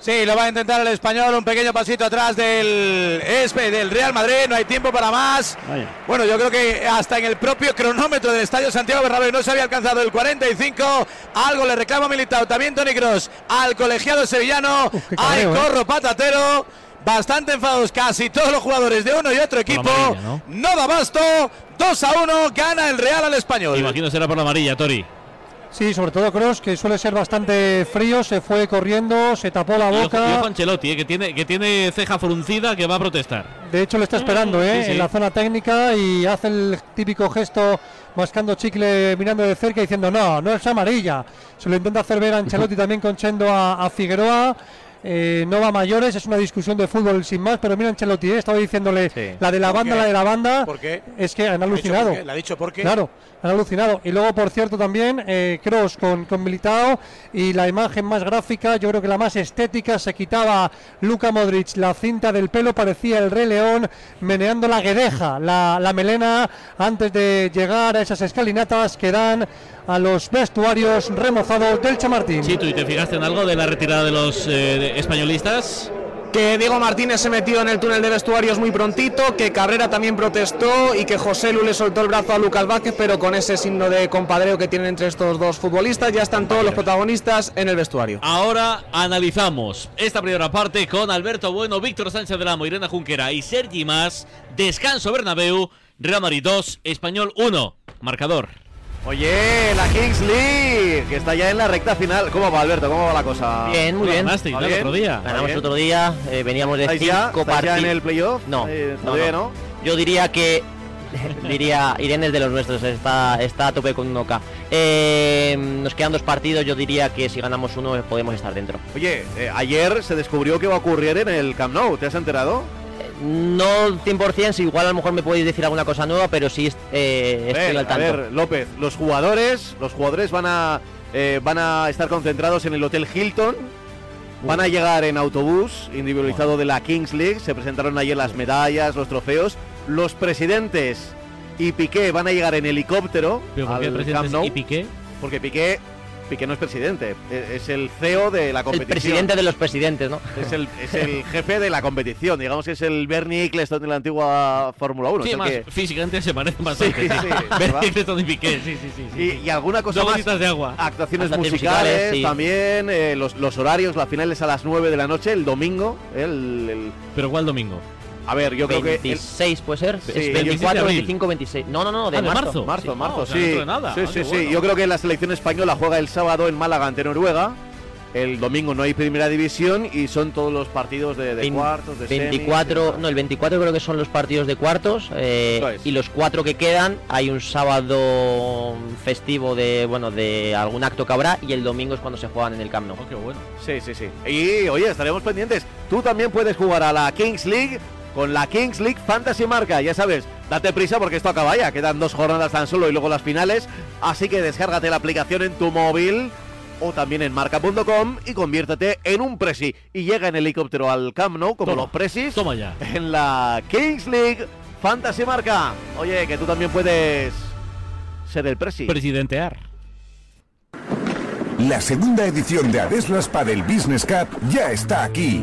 Sí, lo va a intentar el español, un pequeño pasito atrás del Espe, del Real Madrid, no hay tiempo para más. Vaya. Bueno, yo creo que hasta en el propio cronómetro del Estadio Santiago Bernabéu no se había alcanzado el 45. Algo le reclama Militao, también Tony Cross al colegiado sevillano. Hay ¿eh? corro patatero. Bastante enfadados casi todos los jugadores de uno y otro equipo. amarilla, ¿no? ¿no? da basto. 2 a 1, gana el Real al español. Imagino será por la amarilla, Tori. Sí, sobre todo Cross, que suele ser bastante frío, se fue corriendo, se tapó la Y y boca. ojo a Ancelotti, eh, que, tiene, que tiene ceja fruncida que va a protestar. De hecho, le está esperando ¿eh? Sí, sí. en la zona técnica y hace el típico gesto mascando chicle, mirando de cerca, diciendo no, no es amarilla. Se lo intenta hacer ver a Ancelotti también conchendo a, a Figueroa. Eh, no va a mayores, es una discusión de fútbol sin más, pero mira Ancelotti, ¿eh? estaba diciéndole la de la ¿Por banda, qué? la de la banda. ¿Por qué? Es que han ¿Le ha dicho alucinado. por qué? ¿Le ha dicho por qué? Claro, han alucinado. Y luego, por cierto, también eh, con, con Militao y la imagen más gráfica, yo creo que la más estética, se quitaba Luka Modric la cinta del pelo, parecía el Rey León meneando la guedeja, la, la melena, antes de llegar a esas escalinatas que dan a los vestuarios remozados del Chamartín. Sí, tú y te fijaste en algo de la retirada de los eh, españolistas. Que Diego Martínez se metió en el túnel de vestuarios muy prontito, que Carrera también protestó y que José Lu le soltó el brazo a Lucas Vázquez, pero con ese signo de compadreo que tienen entre estos dos futbolistas ya están todos los protagonistas en el vestuario. Ahora analizamos esta primera parte con Alberto Bueno, Víctor Sánchez del Amo, Irene Junquera y Sergi Más. Descanso Bernabéu, Real Madrid 2, Español 1. Marcador. Oye, la Kings League, que está ya en la recta final. ¿Cómo va, Alberto? ¿Cómo va la cosa? Bien, muy bien. Ganasteis, ¿Va ¿no? el bien? otro día. ¿Va Ganamos otro día, eh, veníamos de ¿Estáis ya, cinco estáis ya en el playoff? No, Eh, no, todavía no. no. Yo diría que diría Irene es de los nuestros, está, está a tope con un OK. Eh, nos quedan dos partidos, yo diría que si ganamos uno podemos estar dentro. Oye, eh, ayer se descubrió que va a ocurrir en el Camp Nou, ¿te has enterado? No 100%, si igual a lo mejor me podéis decir alguna cosa nueva, pero sí eh, estoy Ven, al a tanto. ver, López, los jugadores, los jugadores van a eh, van a estar concentrados en el Hotel Hilton. Van a llegar en autobús individualizado de la Kings League. Se presentaron ayer las medallas, los trofeos. Los presidentes y Piqué van a llegar en helicóptero ¿Pero por qué al presidentes Camp Nou. y Piqué? Porque Piqué, Piqué no es presidente, e- es el CEO de la El competición. presidente de los presidentes, ¿no? Es el, es el jefe de la competición, digamos que es el Bernie Eccleston de la antigua Fórmula 1. Sí, es el más que- físicamente se parecen Sí, bastante. sí, ¿verdad? Eccleston y Piqué, sí, sí, sí. sí. Y, y alguna cosa Dos más. gotitas de agua. Actuaciones Actuaciones musicales, musicales, sí. también, eh, los, los horarios, la final es a las 9 de la noche, el domingo. El, el- ¿Pero cuál domingo? A ver, yo creo que... el- 26 puede ser. Sí, Es yo- 24, abril. 25, 26. No, no, no, de, Ah, de marzo. marzo. Marzo, Sí, marzo, no, o sea, sí. dentro de nada. Sí, Ah, sí, qué sí. bueno. Yo creo que la selección española juega el sábado en Málaga ante Noruega. El domingo no hay primera división y son todos los partidos de, cuartos, de semis, 24, de- no, el 24 creo que son los partidos de cuartos eh, es. y los cuatro que quedan hay un sábado festivo de bueno de algún acto que habrá y el domingo es cuando se juegan en el Camp Nou. Oh, qué bueno. Sí, sí, sí. Y oye, estaremos pendientes. Tú también puedes jugar a la Kings League con la Kings League Fantasy Marca. Ya sabes, date prisa porque esto acaba ya. Quedan dos jornadas tan solo y luego las finales. Así que descárgate la aplicación en tu móvil o también en marca.com y conviértete en un presi. Y llega en helicóptero al Camp Nou como Toma, los presis Toma ya. en la Kings League Fantasy Marca. Oye, que tú también puedes ser el presi. Presidentear. La segunda edición de Adeslas Padel Business Cup ya está aquí.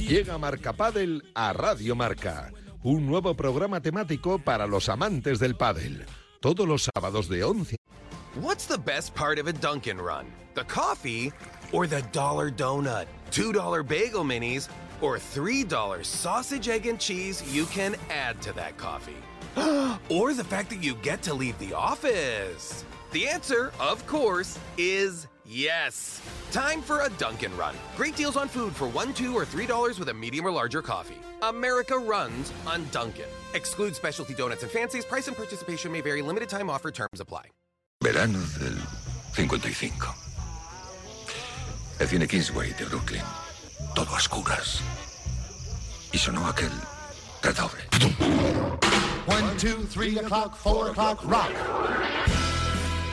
Llega Marca Padel a Radio Marca, un nuevo programa temático para los amantes del pádel. Todos los sábados de 11 What's the best part of a Dunkin' Run? The coffee or the dollar donut? $2 bagel minis or $3 sausage, egg, and cheese you can add to that coffee? or the fact that you get to leave the office? The answer, of course, is yes. Time for a Dunkin' Run. Great deals on food for one, two, or three dollars with a medium or larger coffee. America runs on Dunkin'. Exclude specialty donuts and fancies. Price and participation may vary. Limited time offer. Terms apply. Verano del 55. El cine Kingsway de Brooklyn. Todo a oscuras. Y sonó aquel redoble. One, two, three o'clock, four o'clock, rock.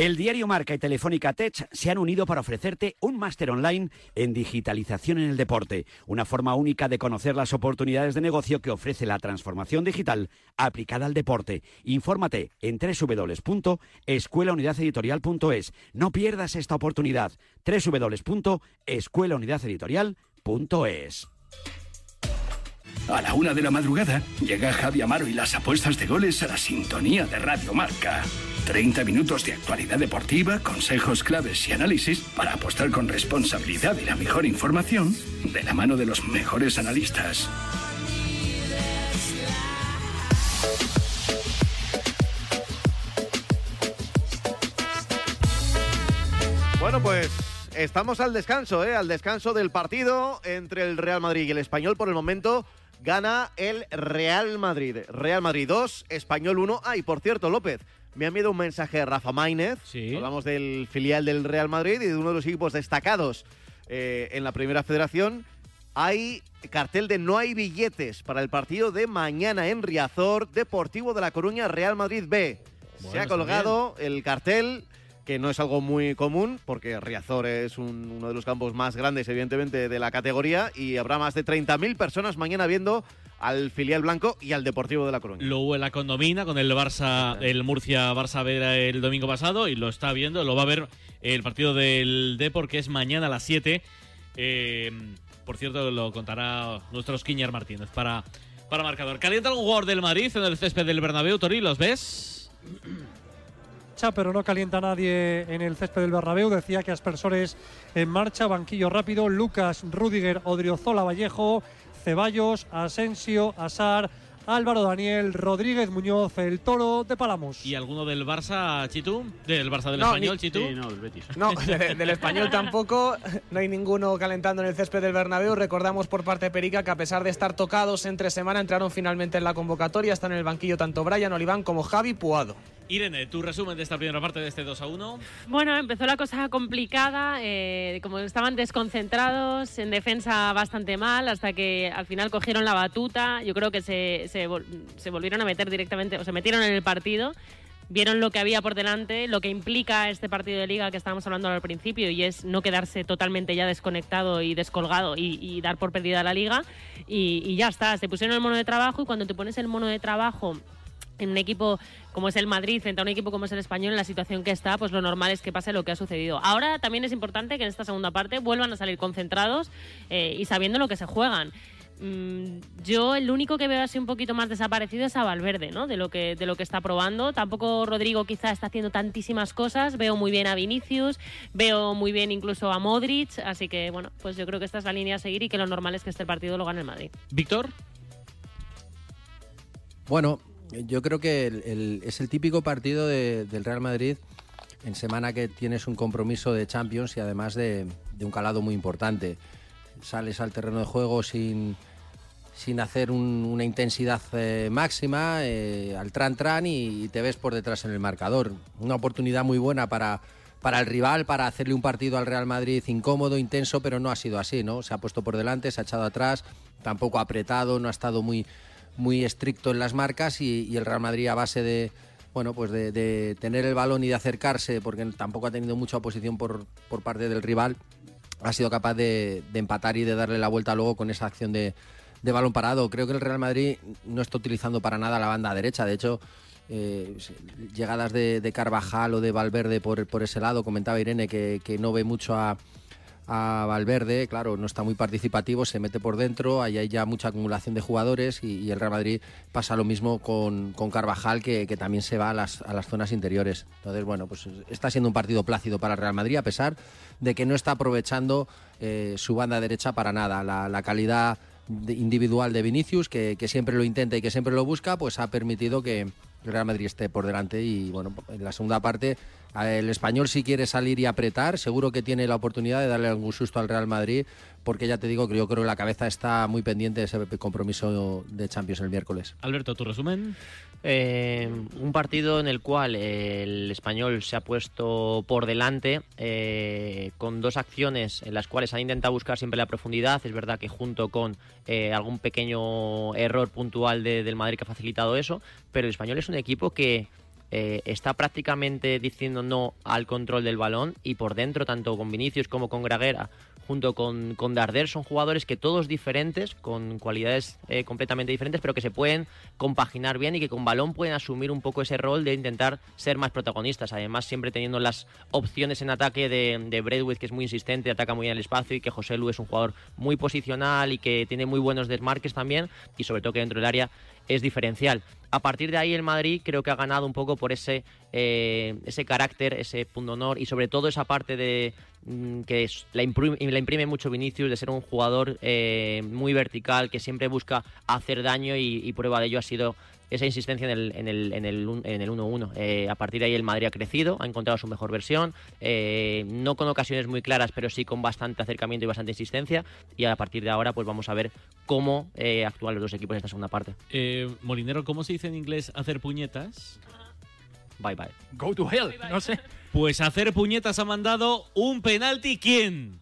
El diario Marca y Telefónica Tech se han unido para ofrecerte un máster online en digitalización en el deporte, una forma única de conocer las oportunidades de negocio que ofrece la transformación digital aplicada al deporte. Infórmate en www.escuelaunidadeditorial.es. No pierdas esta oportunidad. www.escuelaunidadeditorial.es. A la una de la madrugada llega Javi Amaro y las apuestas de goles a la sintonía de Radio Marca. 30 minutos de actualidad deportiva, consejos claves y análisis para apostar con responsabilidad y la mejor información de la mano de los mejores analistas. Bueno, pues estamos al descanso, ¿eh? Al descanso del partido entre el Real Madrid y el Español. Por el momento gana el Real Madrid. Real Madrid 2, Español 1. Ah, por cierto, López, me ha enviado un mensaje Rafa Maínez. Hablamos del filial del Real Madrid y de uno de los equipos destacados eh, en la primera federación. Hay cartel de no hay billetes para el partido de mañana en Riazor, Deportivo de La Coruña, Real Madrid B. Se ha colgado el cartel, que no es algo muy común, porque Riazor es un- uno de los campos más grandes, evidentemente, de la categoría, y habrá más de 30.000 personas mañana viendo al filial blanco y al Deportivo de La Coruña. Lo hubo en la condomina con el Barça, el Murcia Barça Vera el domingo pasado y lo está viendo, lo va a ver el partido del Depor que es mañana a las 7. Eh, por cierto, lo contará nuestro Skiñar Martínez para, para marcador. ¿Calienta algún jugador del Madrid en el césped del Bernabéu, Tori? ¿Los ves? pero no calienta nadie en el césped del Bernabéu. Decía que aspersores en marcha, banquillo rápido, Lucas, Rudiger, Odriozola, Vallejo, Ceballos, Asensio, Asar, Álvaro Daniel, Rodríguez Muñoz, el Toro de Palamos. ¿Y alguno del Barça, Chitu? ¿Del Barça del No, Español, ni- Chitu? Sí, no, No, de- del español tampoco. No hay ninguno calentando en el césped del Bernabéu. Recordamos por parte de Perica que a pesar de estar tocados entre semana, entraron finalmente en la convocatoria. Están en el banquillo tanto Brian Oliván como Javi Puado. Irene, tu resumen de esta primera parte de este 2 a 1. Bueno, empezó la cosa complicada, eh, como estaban desconcentrados, en defensa bastante mal, hasta que al final cogieron la batuta. Yo creo que se, se vol- se volvieron a meter directamente, o se metieron en el partido. Vieron lo que había por delante, lo que implica este partido de liga que estábamos hablando al principio, y es no quedarse totalmente ya desconectado y descolgado y, dar por perdida la liga. Y ya está, se pusieron el mono de trabajo y cuando te pones el mono de trabajo en un equipo como es el Madrid frente a un equipo como es el Español en la situación que está, pues lo normal es que pase lo que ha sucedido. Ahora también es importante que en esta segunda parte vuelvan a salir concentrados eh, y sabiendo lo que se juegan. Mm, yo el único que veo así un poquito más desaparecido es a Valverde, ¿no? De lo que de lo que está probando. Tampoco Rodrigo quizá está haciendo tantísimas cosas. Veo muy bien a Vinicius, veo muy bien incluso a Modric, así que bueno, pues yo creo que esta es la línea a seguir y que lo normal es que este partido lo gane el Madrid. Víctor. Bueno, yo creo que es el típico partido de- del Real Madrid en semana que tienes un compromiso de Champions y además de, un calado muy importante. Sales al terreno de juego sin, sin hacer un- una intensidad eh, máxima, eh, al tran-tran y te ves por detrás en el marcador. Una oportunidad muy buena para, para el rival, para hacerle un partido al Real Madrid incómodo, intenso, pero no ha sido así, ¿no? Se ha puesto por delante, se ha echado atrás, tampoco ha apretado, no ha estado muy, muy estricto en las marcas y, el Real Madrid a base de bueno pues de, tener el balón y de acercarse porque tampoco ha tenido mucha oposición por, por parte del rival ha sido capaz de, empatar y de darle la vuelta luego con esa acción de, de balón parado. Creo que el Real Madrid no está utilizando para nada la banda derecha. De hecho, eh, llegadas de, de Carvajal o de Valverde por, por ese lado, comentaba Irene que, que no ve mucho a, a Valverde, claro, no está muy participativo, se mete por dentro, ahí hay ya mucha acumulación de jugadores y, el Real Madrid pasa lo mismo con, con Carvajal, que, también se va a las, a las zonas interiores. Entonces, bueno, pues está siendo un partido plácido para el Real Madrid, a pesar de que no está aprovechando eh, su banda derecha para nada. La, calidad individual de Vinicius, que, que siempre lo intenta y que siempre lo busca, pues ha permitido que el Real Madrid esté por delante y bueno, en la segunda parte el español si quiere salir y apretar, seguro que tiene la oportunidad de darle algún susto al Real Madrid, porque ya te digo que yo creo que la cabeza está muy pendiente de ese compromiso de Champions el miércoles. Alberto, tu resumen. Eh, un partido en el cual el español se ha puesto por delante eh, con dos acciones en las cuales han intentado buscar siempre la profundidad. Es verdad que junto con eh, algún pequeño error puntual de- del Madrid que ha facilitado eso, pero el español es un equipo que eh, está prácticamente diciendo no al control del balón y por dentro, tanto con Vinicius como con Graguera, junto con, con Darder, son jugadores que todos diferentes, con cualidades eh, completamente diferentes, pero que se pueden compaginar bien y que con balón pueden asumir un poco ese rol de intentar ser más protagonistas. Además, siempre teniendo las opciones en ataque de, de que es muy insistente, ataca muy bien el espacio, y que José Lu es un jugador muy posicional y que tiene muy buenos desmarques también, y sobre todo que dentro del área es diferencial. A partir de ahí el Madrid creo que ha ganado un poco por ese eh, ese carácter, ese punto honor y sobre todo esa parte de mm, que la, imprime, mucho Vinicius de ser un jugador eh, muy vertical que siempre busca hacer daño y prueba de ello ha sido esa insistencia en el, en el, en el, en el 1-1. Eh, a partir de ahí el Madrid ha crecido, ha encontrado su mejor versión, eh, no con ocasiones muy claras, pero sí con bastante acercamiento y bastante insistencia. Y a partir de ahora, pues vamos a ver cómo eh, actúan los dos equipos en esta segunda parte. Eh, Molinero, ¿cómo se dice en inglés hacer puñetas? Bye bye. Go to hell, no sé. Pues hacer puñetas ha mandado un penalti. ¿Quién?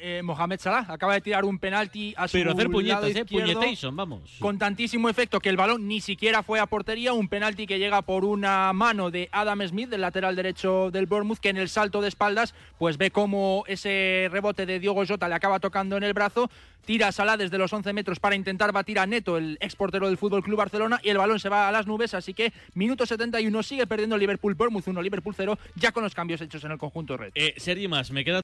Eh, Mohamed Salah acaba de tirar un penalti a su Pero hacer lado puñetas, ¿eh? izquierdo, Puñetation, vamos. Con tantísimo efecto que el balón ni siquiera fue a portería. Un penalti que llega por una mano de Adam Smith, del lateral derecho del Bournemouth, que en el salto de espaldas, pues ve cómo ese rebote de Diogo Jota le acaba tocando en el brazo. Tira a Salah desde los 11 metros para intentar batir a Neto, el ex portero del Fútbol Club Barcelona, y el balón se va a las nubes. Así que minuto 71 sigue perdiendo Liverpool, Bournemouth 1, Liverpool 0, ya con los cambios hechos en el conjunto red. Eh, Sergi Más, me queda